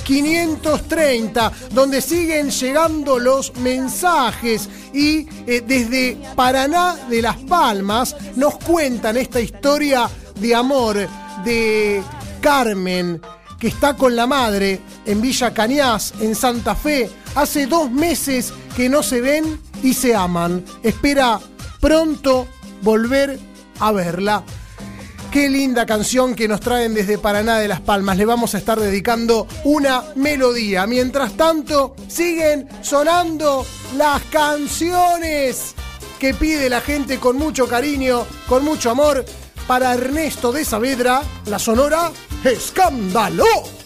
0530, donde siguen llegando los mensajes. Y eh, desde Paraná de Las Palmas nos cuentan esta historia de amor de Carmen, que está con la madre en Villa Cañas, en Santa Fe. Hace dos meses que no se ven y se aman. Espera pronto volver a verla. Qué linda canción que nos traen desde Paraná de Las Palmas. Le vamos a estar dedicando una melodía. Mientras tanto, siguen sonando las canciones que pide la gente con mucho cariño, con mucho amor. Para Ernesto de Saavedra, la sonora Escándalo.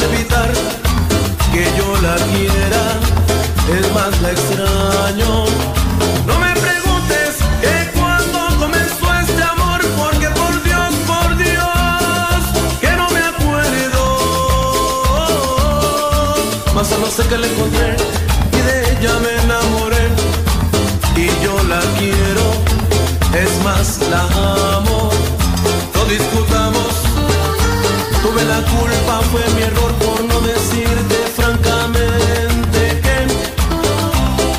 Evitar que yo la quiera. Es más, la extraño. No me preguntes que cuando comenzó este amor, porque por Dios, por Dios, que no me acuerdo. Más solo sé que la encontré y de ella me enamoré y yo la quiero, es más la la culpa, fue mi error por no decirte francamente que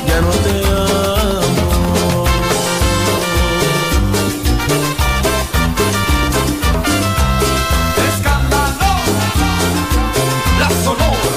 ya no te amo. La sonora.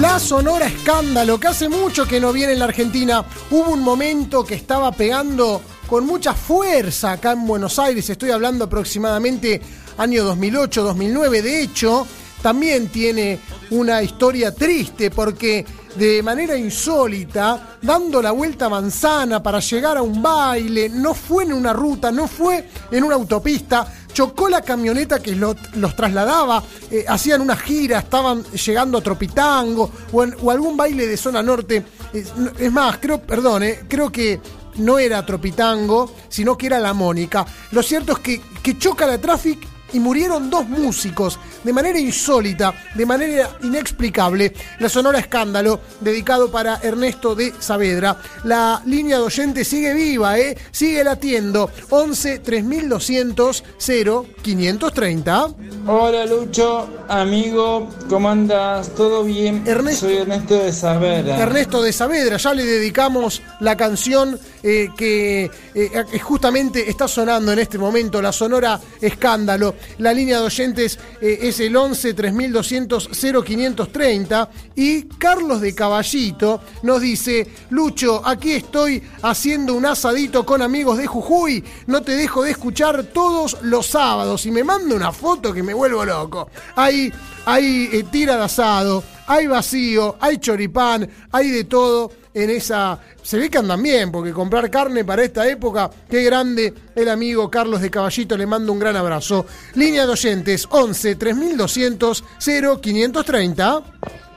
La Sonora Escándalo, que hace mucho que no viene en la Argentina. Hubo un momento que estaba pegando con mucha fuerza acá en Buenos Aires. Estoy hablando aproximadamente año 2008-2009. De hecho, también tiene una historia triste porque de manera insólita, dando la vuelta a manzana para llegar a un baile, no fue en una ruta, no fue en una autopista, chocó la camioneta que lo- los trasladaba, eh, hacían una gira, estaban llegando a Tropitango o, algún baile de zona norte. Es, no- es más, creo, perdón, eh, creo que no era tropitango, sino que era la Mónica. Lo cierto es que, que choca la Traffic y murieron dos músicos de manera insólita, de manera inexplicable. La Sonora Escándalo, dedicado para Ernesto de Saavedra. La línea de oyentes sigue viva, ¿eh? sigue latiendo. 11 3200 0 530. Hola Lucho, amigo, ¿cómo andas? ¿Todo bien? Ernesto. Soy Ernesto de Saavedra. Ernesto de Saavedra, ya le dedicamos la canción eh, que eh, justamente está sonando en este momento, la Sonora Escándalo. La línea de oyentes eh, es el 11 3200 0530 y Carlos de Caballito nos dice, Lucho, aquí estoy haciendo un asadito con amigos de Jujuy, no te dejo de escuchar todos los sábados. Y me manda una foto que me vuelvo loco. Hay, hay eh, tira de asado, hay vacío, hay choripán, hay de todo en esa. Se ve que andan bien, porque comprar carne para esta época, qué grande el amigo Carlos de Caballito, le mando un gran abrazo. Línea de oyentes 11 3200 0530.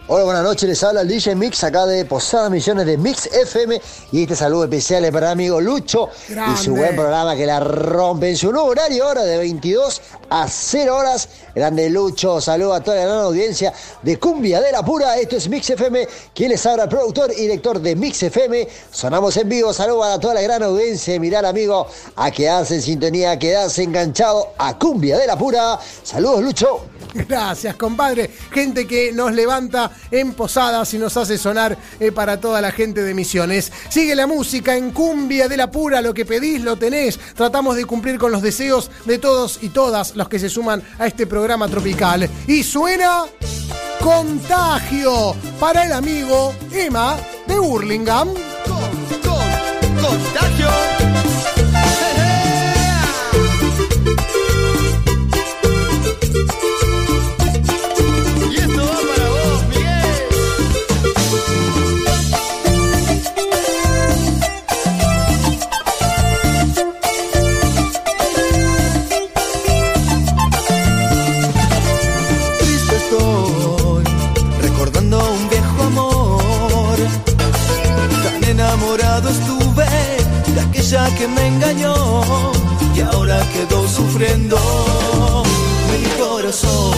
Hola, buenas noches, les habla el DJ Mix acá de Posadas Misiones de Mix FM y este saludo especial es para el amigo Lucho y su buen programa que la rompe en su nuevo horario ahora de 22 a 0 horas. Grande Lucho, saludo a toda la gran audiencia de Cumbia de la Pura. Esto es Mix FM, quien les habla, productor y director de Mix FM. Sonamos en vivo, saludo a toda la gran audiencia. Mirar, amigo, a quedarse en sintonía, a quedarse enganchado a Cumbia de la Pura. Saludos, Lucho. Gracias, compadre. Gente que nos levanta en posadas y nos hace sonar eh, para toda la gente de Misiones. Sigue la música en cumbia de la pura, lo que pedís lo tenés. Tratamos de cumplir con los deseos de todos y todas los que se suman a este programa tropical. Y suena Contagio para el amigo Emma de Burlingame. Contagio. Aquella que me engañó y ahora quedó sufriendo mi corazón.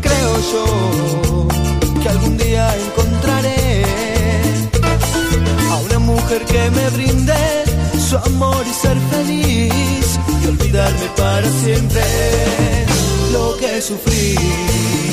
Creo yo que algún día encontraré a una mujer que me brinde su amor y ser feliz y olvidarme para siempre lo que sufrí.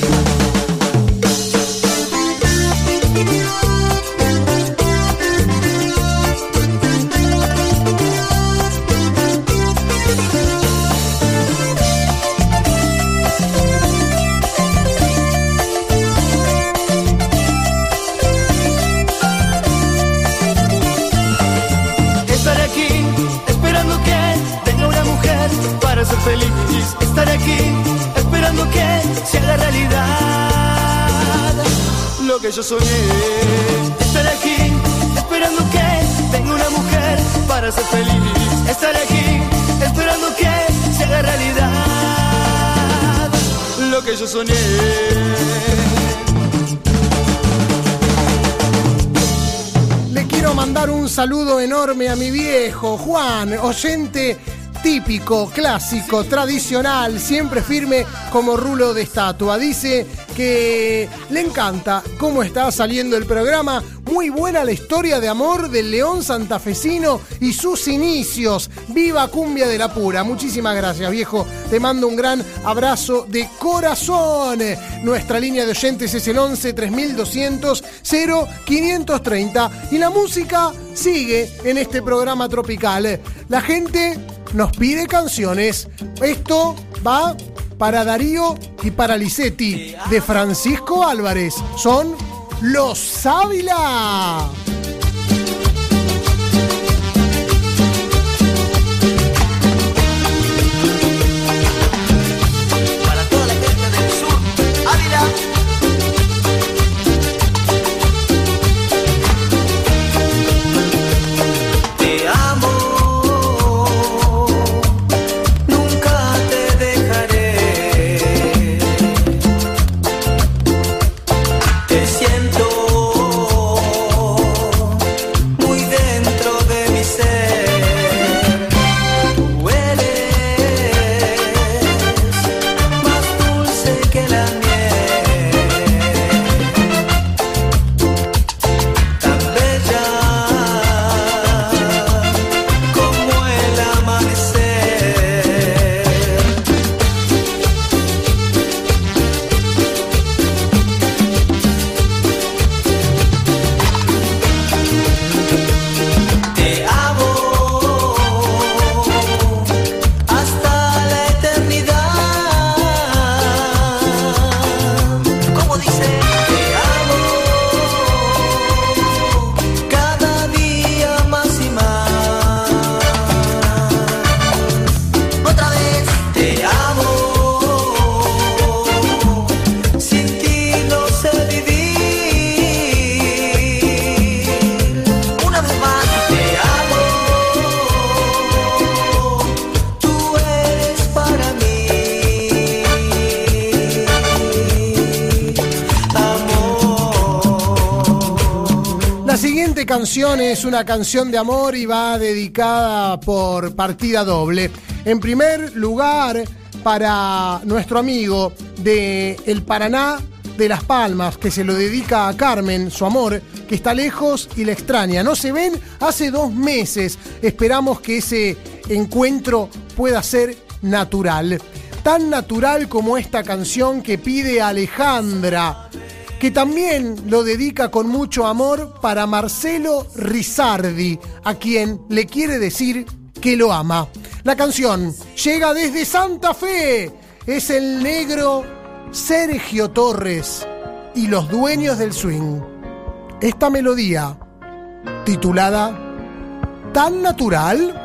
Que yo soñé. Estaré aquí esperando que venga una mujer para ser feliz. Estaré aquí esperando que se haga realidad lo que yo soñé. Le quiero mandar un saludo enorme a mi viejo Juan, oyente típico, clásico, tradicional, siempre firme como rulo de estatua. Dice que le encanta cómo está saliendo el programa. Muy buena la historia de amor del León Santafesino y sus inicios. Viva Cumbia de la Pura. Muchísimas gracias, viejo. Te mando un gran abrazo de corazón. Nuestra línea de oyentes es el 11 3200 0530 y la música sigue en este programa tropical. La gente nos pide canciones. Esto va para Darío y para Lisetti de Francisco Álvarez. Son los Ávila. Es una canción de amor y va dedicada por partida doble. En primer lugar, para nuestro amigo de El Paraná de Las Palmas, que se lo dedica a Carmen, su amor, que está lejos y le extraña. No se ven hace dos meses. Esperamos que ese encuentro pueda ser natural. Tan natural como esta canción que pide Alejandra que también lo dedica con mucho amor para Marcelo Rizardi, a quien le quiere decir que lo ama. La canción llega desde Santa Fe. Es el negro Sergio Torres y los dueños del swing. Esta melodía, titulada Tan Natural,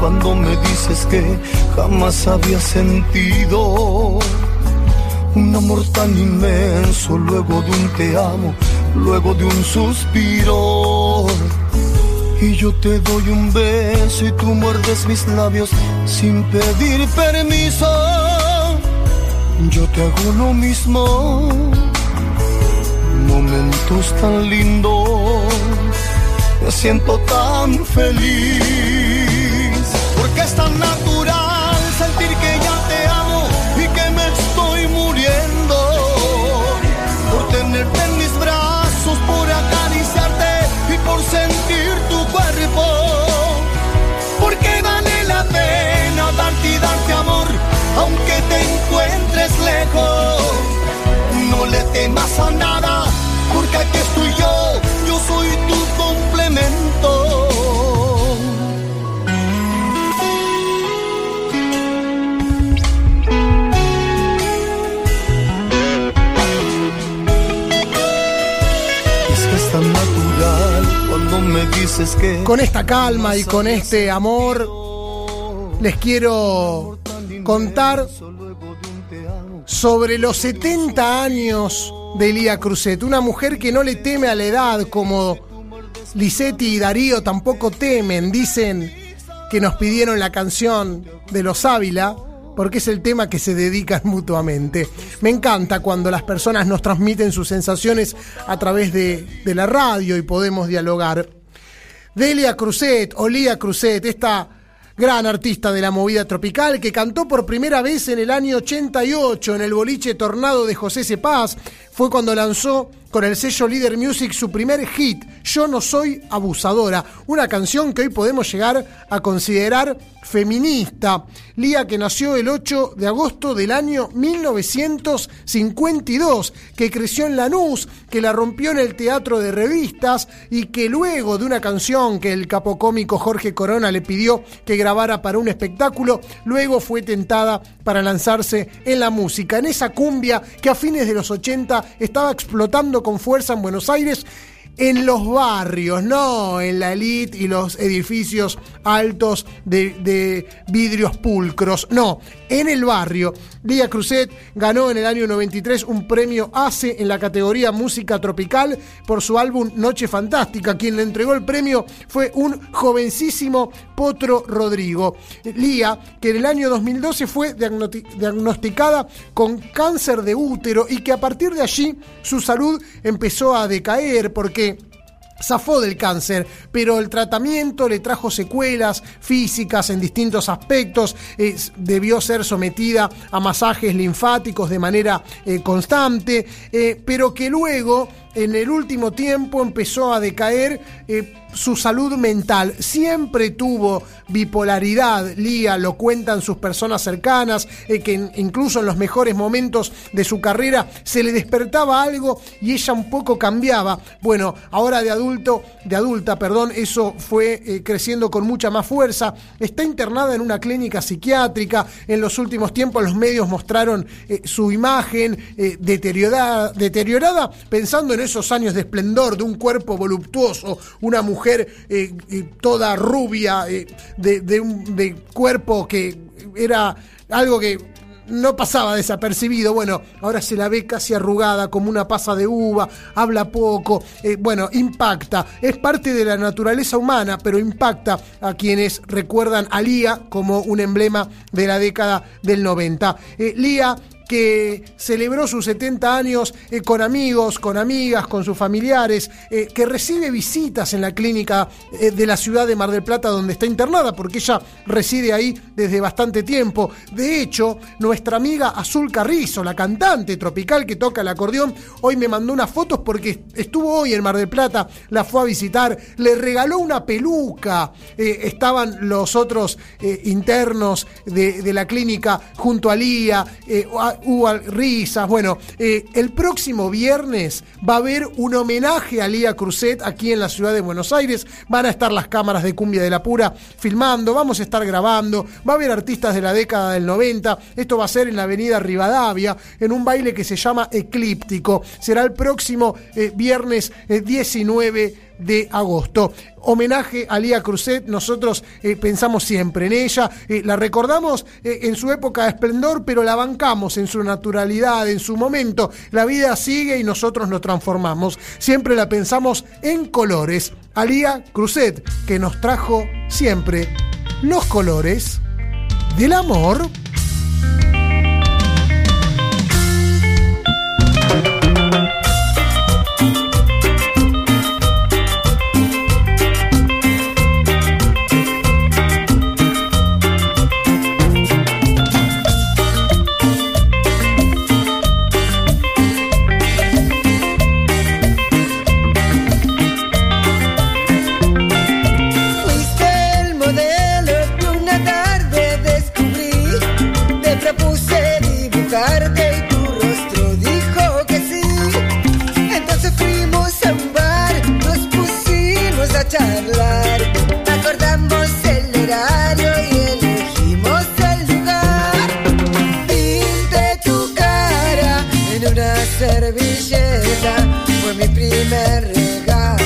Cuando me dices que jamás había sentido un amor tan inmenso luego de un te amo, luego de un suspiro. Y yo te doy un beso y tú muerdes mis labios sin pedir permiso. Yo te hago lo mismo momentos tan lindos, me siento tan feliz, porque es tan natural sentir que ya te amo y que me estoy muriendo, por tenerte en mis brazos, por acariciarte y por sentir tu cuerpo, porque vale la pena darte y darte amor, aunque te encuentres lejos. No le temas a nada, porque aquí estoy yo, yo soy tu que Con esta calma y con este amor, les quiero contar sobre los 70 años de Elía Cruzet, una mujer que no le teme a la edad como Lisetti y Darío tampoco temen, dicen que nos pidieron la canción de los Ávila porque es el tema que se dedican mutuamente. Me encanta cuando las personas nos transmiten sus sensaciones a través de, de la radio y podemos dialogar. Delia Cruzet, Olía Cruzet, esta gran artista de la movida tropical que cantó por primera vez en el año 88 en el boliche Tornado de José Cepaz, fue cuando lanzó con el sello Leader Music su primer hit, Yo no soy abusadora, una canción que hoy podemos llegar a considerar feminista. Lía que nació el 8 de agosto del año 1952, que creció en Lanús, que la rompió en el teatro de revistas y que luego de una canción que el capocómico Jorge Corona le pidió que grabara para un espectáculo, luego fue tentada para lanzarse en la música, en esa cumbia que a fines de los 80 estaba explotando con fuerza en Buenos Aires en los barrios, no en la elite y los edificios altos de, vidrios pulcros, no, en el barrio. Lía Cruzet ganó en el año 93 un premio ACE en la categoría Música Tropical por su álbum Noche Fantástica. Quien le entregó el premio fue un jovencísimo Potro Rodrigo. Lía, que en el año 2012 fue diagnosti- diagnosticada con cáncer de útero y que a partir de allí su salud empezó a decaer porque zafó del cáncer, pero el tratamiento le trajo secuelas físicas en distintos aspectos, debió ser sometida a masajes linfáticos de manera eh, constante, eh, pero que luego en el último tiempo empezó a decaer eh, su salud mental. Siempre tuvo bipolaridad, Lía, lo cuentan sus personas cercanas, eh, que in- incluso en los mejores momentos de su carrera se le despertaba algo y ella un poco cambiaba. Bueno, ahora de adulto, de adulta, perdón, eso fue eh, creciendo con mucha más fuerza. Está internada en una clínica psiquiátrica. En los últimos tiempos los medios mostraron su imagen deteriorada, deteriorada, pensando en esos años de esplendor, de un cuerpo voluptuoso, una mujer eh, eh, toda rubia, eh, de, un de cuerpo que era algo que no pasaba desapercibido. Bueno, ahora se la ve casi arrugada, como una pasa de uva, habla poco. bueno, impacta. Es parte de la naturaleza humana, pero impacta a quienes recuerdan a Lía como un emblema de la década del 90. Eh, Lía que celebró sus 70 años eh, con amigos, con amigas, con sus familiares, eh, que recibe visitas en la clínica eh, de la ciudad de Mar del Plata donde está internada, porque ella reside ahí desde bastante tiempo. De hecho, nuestra amiga Azul Carrizo, la cantante tropical que toca el acordeón, hoy me mandó unas fotos porque estuvo hoy en Mar del Plata, la fue a visitar, le regaló una peluca, estaban los otros internos de, la clínica junto a Lía, hubo risas. Bueno, eh, el próximo viernes va a haber un homenaje a Lía Cruzet aquí en la ciudad de Buenos Aires. Van a estar las cámaras de Cumbia de la Pura filmando, vamos a estar grabando, va a haber artistas de la década del 90. Esto va a ser en la avenida Rivadavia, en un baile que se llama Eclíptico. Será el próximo eh, viernes eh, 19 de agosto. Homenaje a Lía Cruzet, nosotros eh, pensamos siempre en ella, eh, la recordamos eh, en su época de esplendor, pero la bancamos en su naturalidad, en su momento. La vida sigue y nosotros nos transformamos. Siempre la pensamos en colores. A Lía Cruzet, que nos trajo siempre los colores del amor. Primer regalo.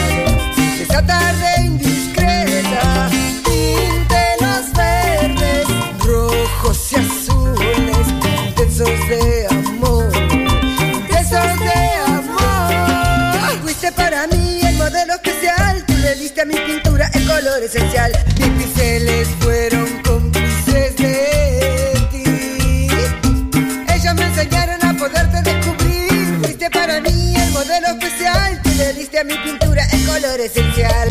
Esa tarde indiscreta Pinté los verdes, rojos y azules Intensos de amor, intensos de amor Fuiste para mí el modelo especial Tú le diste a mi pintura el color esencial Mis pinceles fueron A mi pintura el color esencial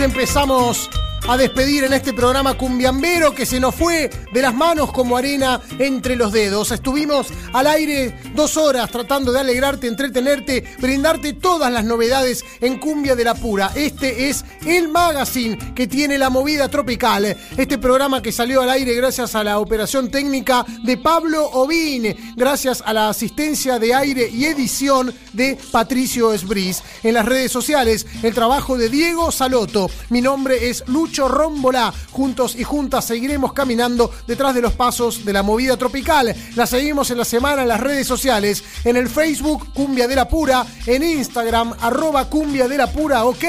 empezamos a despedir en este programa cumbiambero que se nos fue de las manos como arena entre los dedos. Estuvimos al aire dos horas tratando de alegrarte, entretenerte, brindarte todas las novedades en Cumbia de la Pura. Este es el magazine que tiene la movida tropical. Este programa que salió al aire gracias a la operación técnica de Pablo Ovine, gracias a la asistencia de aire y edición de Patricio Esbris. En las redes sociales, el trabajo de Diego Saloto. Mi nombre es Lucho Rombolá. Juntos y juntas seguiremos caminando detrás de los pasos de la movida tropical. La seguimos en la semana en las redes sociales, en el Facebook Cumbia de la Pura, en Instagram arroba Cumbia de la Pura OK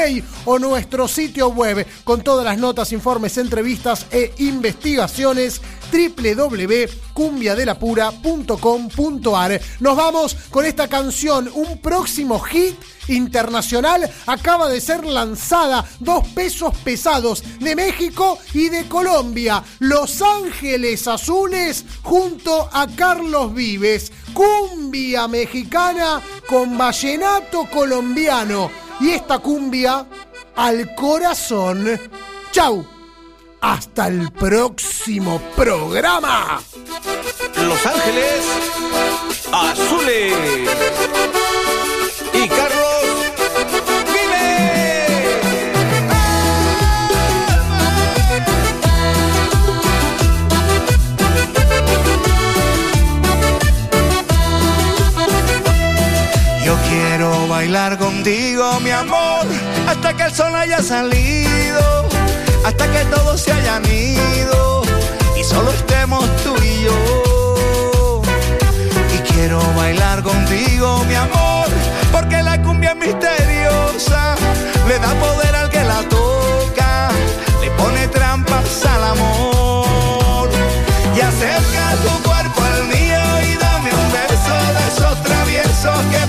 o nuestro sitio web con todas las notas, informes, entrevistas e investigaciones www.cumbiadelapura.com.ar. Nos vamos con esta canción, un próximo hit internacional. Acaba de ser lanzada dos pesos pesados de México y de Colombia. Los Ángeles Azules junto a Carlos Vives. Cumbia mexicana con vallenato colombiano. Y esta cumbia al corazón. Chau hasta el próximo programa. Los Ángeles Azules. Y Carlos quiero bailar contigo, mi amor, hasta que el sol haya salido, hasta que todos se hayan ido y solo estemos tú y yo. Y quiero bailar contigo, mi amor, porque la cumbia es misteriosa, le da poder al que la toca, le pone trampas al amor y acerca tu cuerpo al mío y dame un beso de esos traviesos que